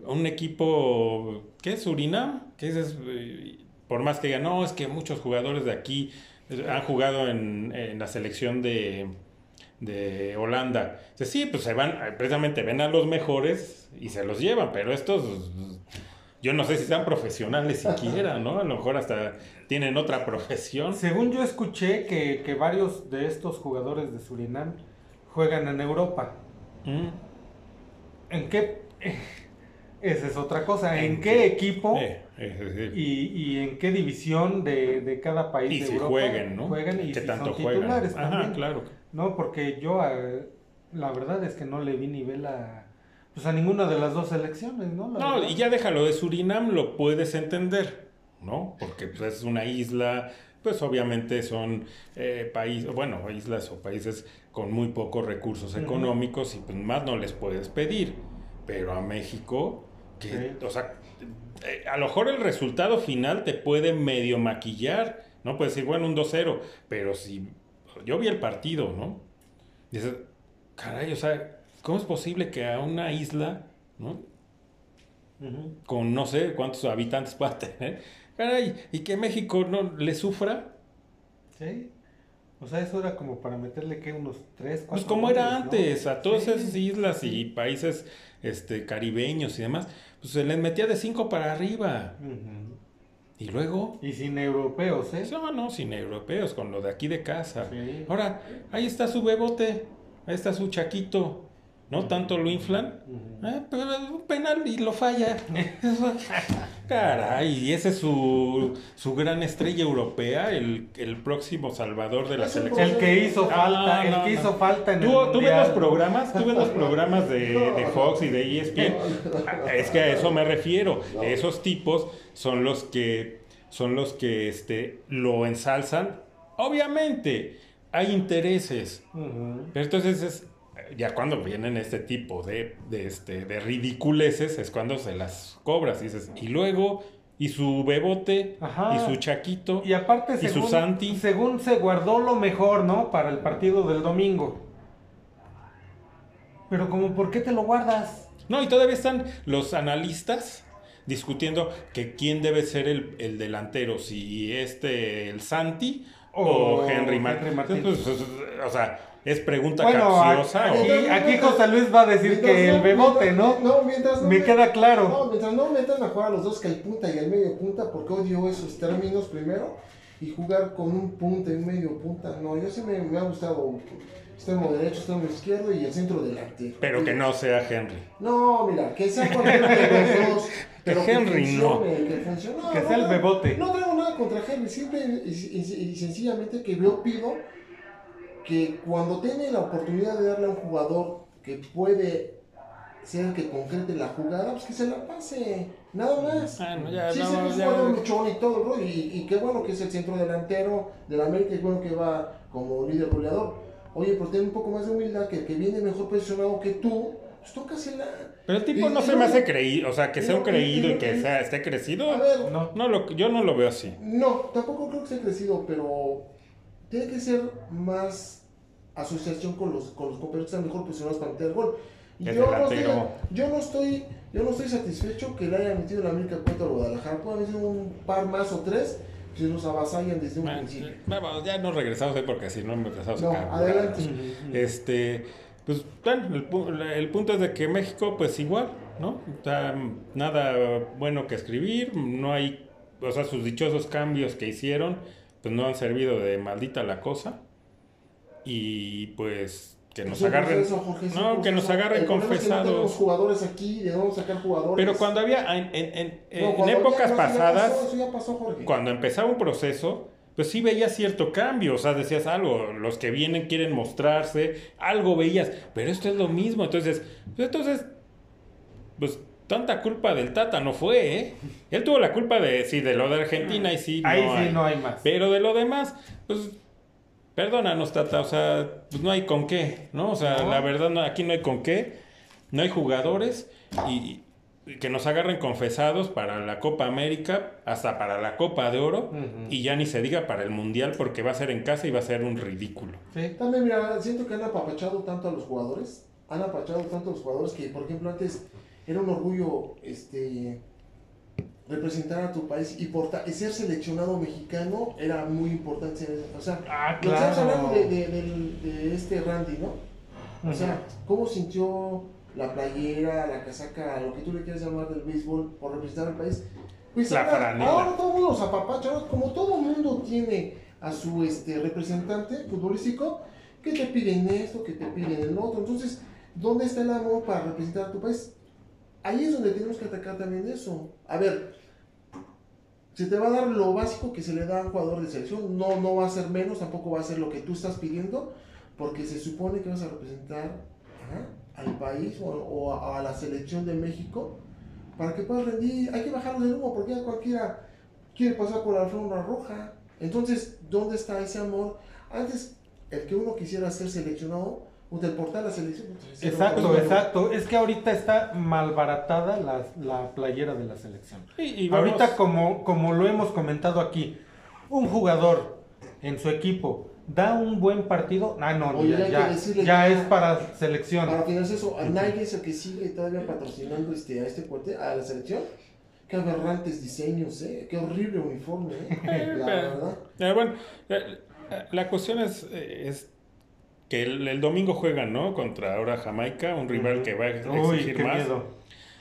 Un equipo, ¿qué es? Surinam, ¿qué es? Eh, Por más que digan, no, es que muchos jugadores de aquí eh, han jugado en, en la selección de, de Holanda. Dice, sí, pues se van, precisamente ven a los mejores y se los llevan, pero estos, yo no sé si sean profesionales siquiera, ¿no? A lo mejor hasta tienen otra profesión. Según yo escuché que, que varios de estos jugadores de Surinam juegan en Europa. Mm. ¿En qué? Esa es otra cosa. ¿En, ¿En qué qué? equipo Eh, y, y en qué división de, de cada país Y de si Europa jueguen, ¿no? juegan y que si tanto son juegan. titulares Ajá, también. claro. No, porque yo eh, la verdad es que no le vi nivel a pues a ninguna de las dos selecciones, ¿no? La No, verdad. y ya déjalo de Surinam, lo puedes entender, ¿no? Porque pues, es una isla, pues obviamente son eh, países, bueno, islas o países con muy pocos recursos económicos y pues más no les puedes pedir. Pero a México, que, Sí. o sea, eh, a lo mejor el resultado final te puede medio maquillar, ¿no? Puedes decir, bueno, un 2-0, pero si yo vi el partido, ¿no? Dices, caray, o sea, ¿cómo es posible que a una isla, ¿no? Con no sé cuántos habitantes pueda tener. Caray, y que México no le sufra. Sí. O sea, eso era como para meterle que unos 3, 4 Pues como era antes, a todas esas islas y países este, caribeños y demás, pues se les metía de 5 para arriba. Y luego, Y sin europeos, ¿eh? no, no, sin europeos, con lo de aquí de casa. Sí. Ahora, ahí está su bebote, ahí está su chaquito. ¿No? Tanto lo inflan. Ujú. Ah, pero un penal y lo falla. Caray, y ese es su, su gran estrella europea, el, el próximo salvador de la selección. El que hizo Ah, falta, el que no. hizo falta en el ¿Tú, tú ves los programas, tú ves los programas de, de Fox y de ESPN. Es que a eso me refiero. Esos tipos son los que son los que este, lo ensalzan. Obviamente, hay intereses. Pero entonces es ya cuando vienen este tipo de, de, este, de ridiculeces es cuando se las cobras. Y dices, y luego, y su bebote, Ajá. y su chaquito. Y aparte, ¿Y su según, Santi? según se guardó lo mejor, ¿no? Para el partido del domingo. Pero como, ¿por qué te lo guardas? No, y todavía están los analistas discutiendo que quién debe ser el, el delantero, si este, el Santi o, O Henry. Henry pues, o sea, es pregunta Bueno, capciosa. aquí, o- aquí José Luis va a decir que no- el bebote, ¿no? No, mientras no Me queda claro. No, mientras no metan a jugar a los dos, que el punta y el medio punta, porque odio esos términos primero. Y jugar con un punta y un medio punta. No, yo sí me, me ha gustado extremo derecho, extremo izquierdo y el centro delantero. pero que no sea Henry. No, mira, que sea cualquiera de los dos. Pero que Henry no. funcione, que funcione. No, Que no sea el bebote. No traigo nada contra Henry, simple y, y- y sencillamente que yo pido que cuando tiene la oportunidad de darle a un jugador que puede ser el que concrete la jugada, pues que se la pase. Nada más. Ah, no, ya, Sí, no, sé que es un luchón y todo, bro, y, y qué bueno que es el centro delantero de la América, y bueno que va como líder goleador. Oye, pero ten un poco más de humildad, que el que viene mejor posicionado que tú, pues tócasela. Pero el tipo Y- no y se me hace creído, o sea, que sea un creído y- que sea, esté crecido. A ver, No. No lo, yo no lo veo así. No, tampoco creo que sea crecido, pero tiene que ser más asociación con los, con los compañeros que están mejor posicionados para meter el gol. Es Yo no, estoy, yo, no estoy, yo no estoy satisfecho que le hayan metido la América contra Guadalajara. Pueden ser un par más o tres si los avasallan desde un Bueno, principio. ya nos regresamos ahí porque si no empezamos No, a adelante. Este, pues bueno, el, pu- la- el punto es de que México, pues igual, ¿no? Está nada bueno que escribir, no hay, o sea, sus dichosos cambios que hicieron, pues no han servido de maldita la cosa. Y pues que nos agarren. Jorge, no, que nos agarren es que no tenemos confesados. jugadores aquí, de dónde sacar jugadores. Pero cuando había, en, en- en- No, en épocas pasadas, pasó, eso ya pasó, Jorge. cuando empezaba un proceso, pues sí veías cierto cambio, o sea, decías algo, los que vienen quieren mostrarse, algo veías, pero esto es lo mismo, entonces, pues entonces, pues tanta culpa del Tata no fue, ¿eh? Él tuvo la culpa de, sí, de lo de Argentina y sí, Ahí no sí hay. no hay más. Pero de lo demás, pues, perdónanos, Tata, o sea, pues no hay con qué, ¿no? O sea, No. la verdad, no, aquí no hay con qué, no hay jugadores y, y que nos agarren confesados para la Copa América, hasta para la Copa de Oro, y ya ni se diga para el Mundial porque va a ser en casa y va a ser un ridículo. Sí. También, mira, siento que han apapachado tanto a los jugadores. Han apapachado tanto a los jugadores que, por ejemplo, antes era un orgullo este, representar a tu país y porta- y ser seleccionado mexicano era muy importante. O sea, Ah, lo estamos claro. hablando de, de- del- de este Randy, ¿no? O sea, ¿cómo sintió la playera, la casaca, lo que tú le quieras llamar del béisbol por representar al país? Pues La ahora, ahora todo mundo los apapacha, ahora como todo mundo tiene a su este, representante futbolístico, que te piden esto, que te piden el otro. Entonces, ¿dónde está el amor para representar a tu país? Ahí es donde tenemos que atacar también eso. A ver, se te va a dar lo básico que se le da a un jugador de selección. No, no va a ser menos, tampoco va a ser lo que tú estás pidiendo, porque se supone que vas a representar al país o, o a, a la selección de México para que puedas rendir. Hay que bajarlo del humo, porque ya cualquiera quiere pasar por la alfombra roja. Entonces, ¿dónde está ese amor? Antes, el que uno quisiera ser seleccionado, del portal a la selección. Exacto, exacto. Es que ahorita está malbaratada la, la playera de la selección. Y, y vamos- Ahorita, como, como lo hemos comentado aquí, un jugador en su equipo da un buen partido, ah, no, Oye, ya, ya, decirle ya que- es para selección. Para finalizar eso, a Nike es el que sigue todavía patrocinando este, a este cuate, a la selección. Qué aberrantes diseños, ¿eh? Qué horrible uniforme, ¿eh? La verdad. Eh, bueno, eh, la cuestión es, eh, es que el, el domingo juegan, ¿no? Contra ahora Jamaica, un rival que va a Uy, exigir qué más. miedo.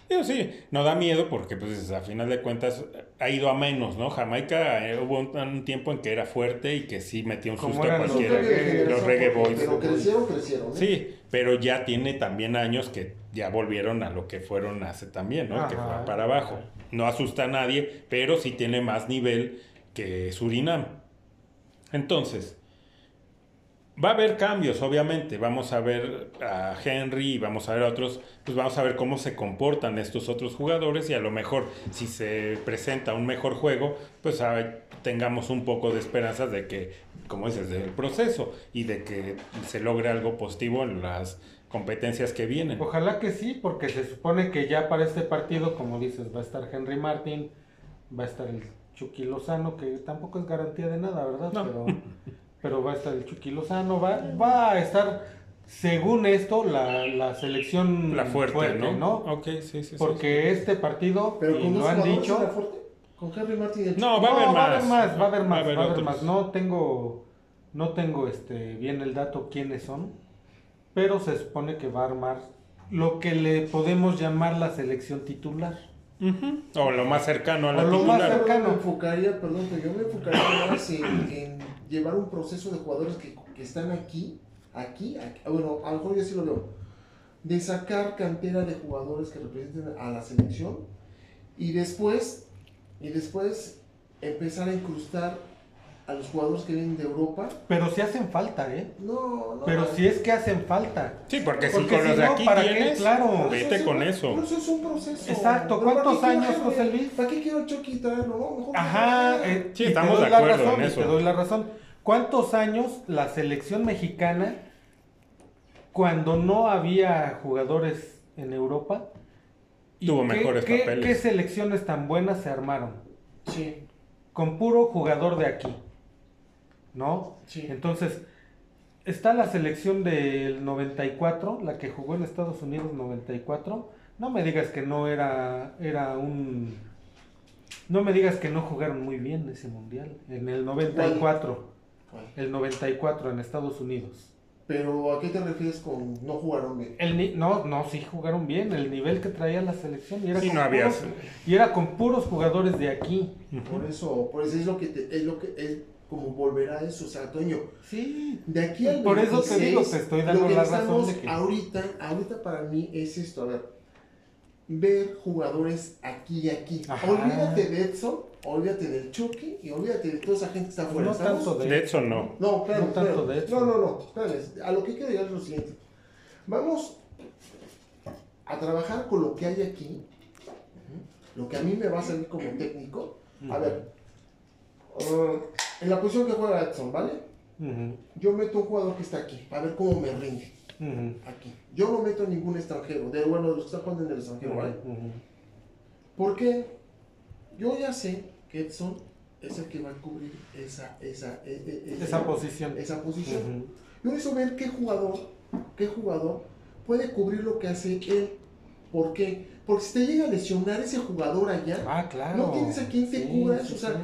Digo, sí, no da miedo porque, pues, a final de cuentas ha ido a menos, ¿no? Jamaica eh, hubo un, un tiempo en que era fuerte y que sí metía un susto a los cualquiera. de reggae- los reggae boys. Pero crecieron, crecieron, ¿eh? Sí, pero ya tiene también años que ya volvieron a lo que fueron hace también, ¿no? Que fue para abajo. No asusta a nadie, pero sí tiene más nivel que Surinam. Entonces, va a haber cambios, obviamente. Vamos a ver a Henry y vamos a ver a otros, pues vamos a ver cómo se comportan estos otros jugadores y a lo mejor si se presenta un mejor juego, pues ah, tengamos un poco de esperanzas de que, como dices, del proceso y de que se logre algo positivo en las competencias que vienen. Ojalá que sí, porque se supone que ya para este partido, como dices, va a estar Henry Martin, va a estar el Chucky Lozano, que tampoco es garantía de nada, ¿verdad? No. Pero, pero va a estar el Chucky Lozano, va, va a estar, según esto, la, la selección La fuerte, ¿no? Ok, sí, sí, sí. Porque este partido, Pero y lo han dicho... fuerte. Con Henry Martin y el No, va a haber No, va a haber más. más, va a haber más, va a haber otros. más. No tengo, no tengo este bien el dato quiénes son, pero se supone que va a armar lo que le podemos llamar la selección titular. Ujú. O lo más cercano a la O lo más titular. Yo cercano. me enfocaría, perdón, pero yo me enfocaría más en, en llevar un proceso de jugadores que, que están aquí, aquí, ah, bueno, a lo mejor yo sí lo veo, de sacar cantera de jugadores que representen a la selección y después, y después empezar a incrustar a los jugadores que vienen de Europa. Pero si hacen falta, ¿eh? No, no. Pero si es que hacen falta. Sí, porque, si Porque con si los de no, aquí ¿para qué? tienes, Claro. vete es con un- eso. Por eso es un proceso. Exacto. Pero ¿para ¿Cuántos qué años? José Luis? ¿Para qué quiero Chucky traerlo? No, mejor Ajá, eh, Sí, estamos doy de la acuerdo razón, en y eso. Te doy la razón. ¿Cuántos años la selección mexicana, cuando no había jugadores en Europa, Tuvo qué- mejores qué- papeles. ¿Qué selecciones tan buenas se armaron? Sí, Con puro jugador de aquí. ¿No? sí. Entonces, está la selección del 94, la que jugó en Estados Unidos 94. No me digas que no era, era un... No me digas que no jugaron muy bien ese mundial. En el 94. Bueno, El 94 en Estados Unidos. Pero ¿a qué te refieres con no jugaron bien? El ni- no, no, sí jugaron bien. El nivel que traía la selección. Y era, Sí, con, no había- puros, y era con puros jugadores de aquí. Por eso, por eso es lo que te- es lo que es como volver a eso, o sea, Toño, Sí. de aquí al Por eso te 26, digo, te estoy dando lo que la razón de que- ahorita, ahorita para mí es esto, a ver, ver jugadores aquí y aquí. Ajá. Olvídate de Edson, olvídate del Chucky y olvídate de toda esa gente que está afuera. No ¿estamos? tanto de... De hecho, no. No, espérame, No tanto de Edson. No, no, no, espérame. A lo que quiero llegar es lo siguiente. Vamos a trabajar con lo que hay aquí, lo que a mí me va a salir como técnico. A ver, uh, en la posición que juega Edson, ¿vale? Yo meto un jugador que está aquí, a ver cómo me rinde aquí. Yo no meto ningún extranjero, de bueno, de los que están jugando en el extranjero, ¿vale? Porque yo ya sé que Edson es el que va a cubrir esa, esa, e- e- e- Esa posición. esa posición. Yo necesito ver qué jugador, qué jugador puede cubrir lo que hace él. ¿Por qué? Porque si te llega a lesionar ese jugador allá, Ah, claro. No tienes a quien te Sí, cubra sí, o sea, sí.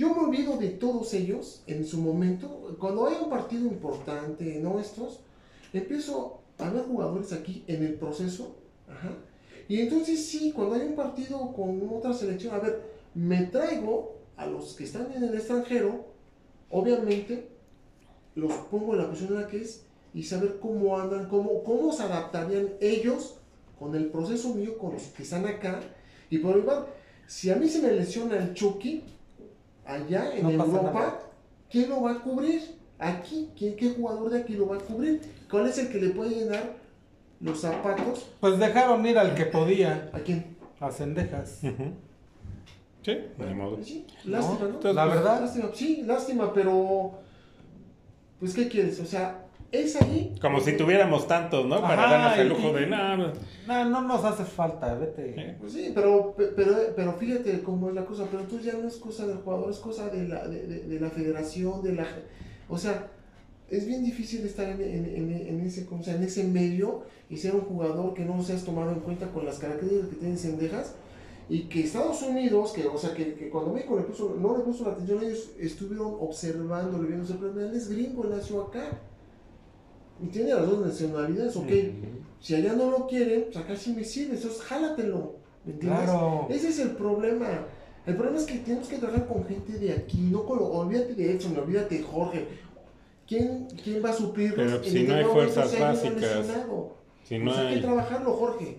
Yo me olvido de todos ellos en su momento. Cuando hay un partido importante, nuestros, empiezo a ver jugadores aquí en el proceso. Ajá. Y entonces sí, cuando hay un partido con otra selección, a ver, me traigo a los que están en el extranjero, obviamente los pongo en la posición en la que es y saber cómo andan, cómo, cómo se adaptarían ellos con el proceso mío, con los que están acá. Y por igual, si a mí se me lesiona el Chucky, allá en No Europa, nada. ¿quién lo va a cubrir? Aquí, ¿quién, ¿qué jugador de aquí lo va a cubrir? ¿Cuál es el que le puede llenar los zapatos? Pues dejaron ir al que podía, ¿A quién? a Cendejas. Sí, modo. Pues sí, lástima, ¿no? Entonces, La pues, verdad, Lástima, sí, lástima, pero. Pues, ¿qué quieres? O sea, es ahí. Como si tuviéramos tantos, ¿no? Para Ajá, darnos el y- lujo de nada. no, no nos hace falta, vete. Pues sí, pero, pe- pero, pero fíjate cómo es la cosa. Pero entonces ya no es cosa del jugador, es cosa de la, de, de- de la federación, de la. O sea, es bien difícil estar en, en, en, en ese, ¿cómo se llama? en ese medio y ser un jugador que no seas tomado en cuenta con las características que tienen Cendejas y que Estados Unidos, que, o sea, que, que cuando México le puso, no le puso la atención, ellos estuvieron observándolo, viendo, pero él es gringo, él nació acá. Y tiene las dos nacionalidades, ok. Si allá no lo quieren, pues acá sí me sirve, entonces jálatelo. ¿Me entiendes? Claro. Ese es el problema. El problema es que tenemos que trabajar con gente de aquí, no con lo, olvídate de Edson, olvídate de Jorge. ¿Quién, quién va a suplirlos? Pero en si el no hay que fuerzas básicas? Si no Pues hay que hay... trabajarlo, Jorge.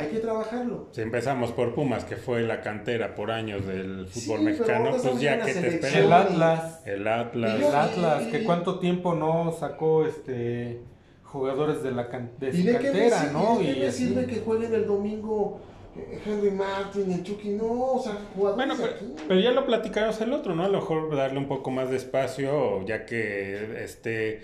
Hay que trabajarlo. Si empezamos por Pumas, que fue la cantera por años del fútbol mexicano, pues ya que te esperas. El Atlas. El Atlas. Y El Atlas, y- que cuánto tiempo no sacó este jugadores de la can- de ¿Y su de qué me cantera, ¿no? ¿de qué Y me sirve que jueguen el domingo eh, Henry Martin, el Chucky? No, o sea, jugadores Bueno, pero, aquí. pero ya lo platicamos el otro, ¿no? A lo mejor darle un poco más de espacio, ya que este,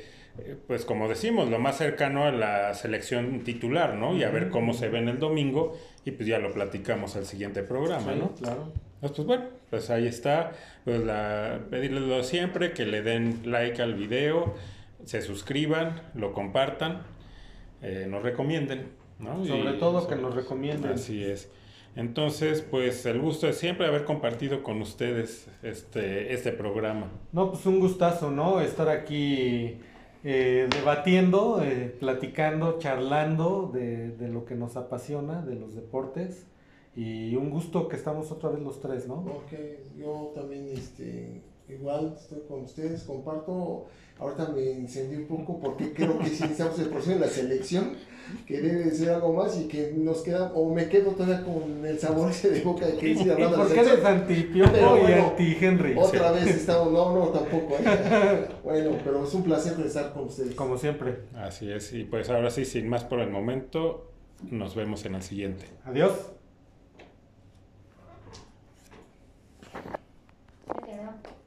pues como decimos, lo más cercano a la selección titular, ¿no? Y a ver cómo se ve en el domingo, y pues ya lo platicamos al siguiente programa, Sí, ¿no? claro. Pues, pues bueno, pues ahí está. Pues la, pedirles siempre, que le den like al video, se suscriban, lo compartan, eh, nos recomienden, ¿no? Sobre Y- todo que nos recomienden. Así es. Entonces, pues el gusto es siempre haber compartido con ustedes este, este programa. No, pues un gustazo, ¿no? Estar aquí eh, debatiendo, eh, platicando, charlando de, de lo que nos apasiona, de los deportes. Y un gusto que estamos otra vez los tres, ¿no? Ok, yo también, este, igual estoy con ustedes, comparto. Ahorita me encendí un poco porque creo que sí necesitamos el proceso de la selección, que debe de ser algo más y que nos queda, o me quedo todavía con el sabor ese de boca de que ¿Y sigue hablando de por qué eres anti-Piojo y bueno, anti-Henry? Otra vez estamos, no, no, tampoco. ¿eh? Bueno, pero es un placer estar con ustedes. Como siempre. Así es. Y pues ahora sí, sin más por el momento, nos vemos en el siguiente. Adiós.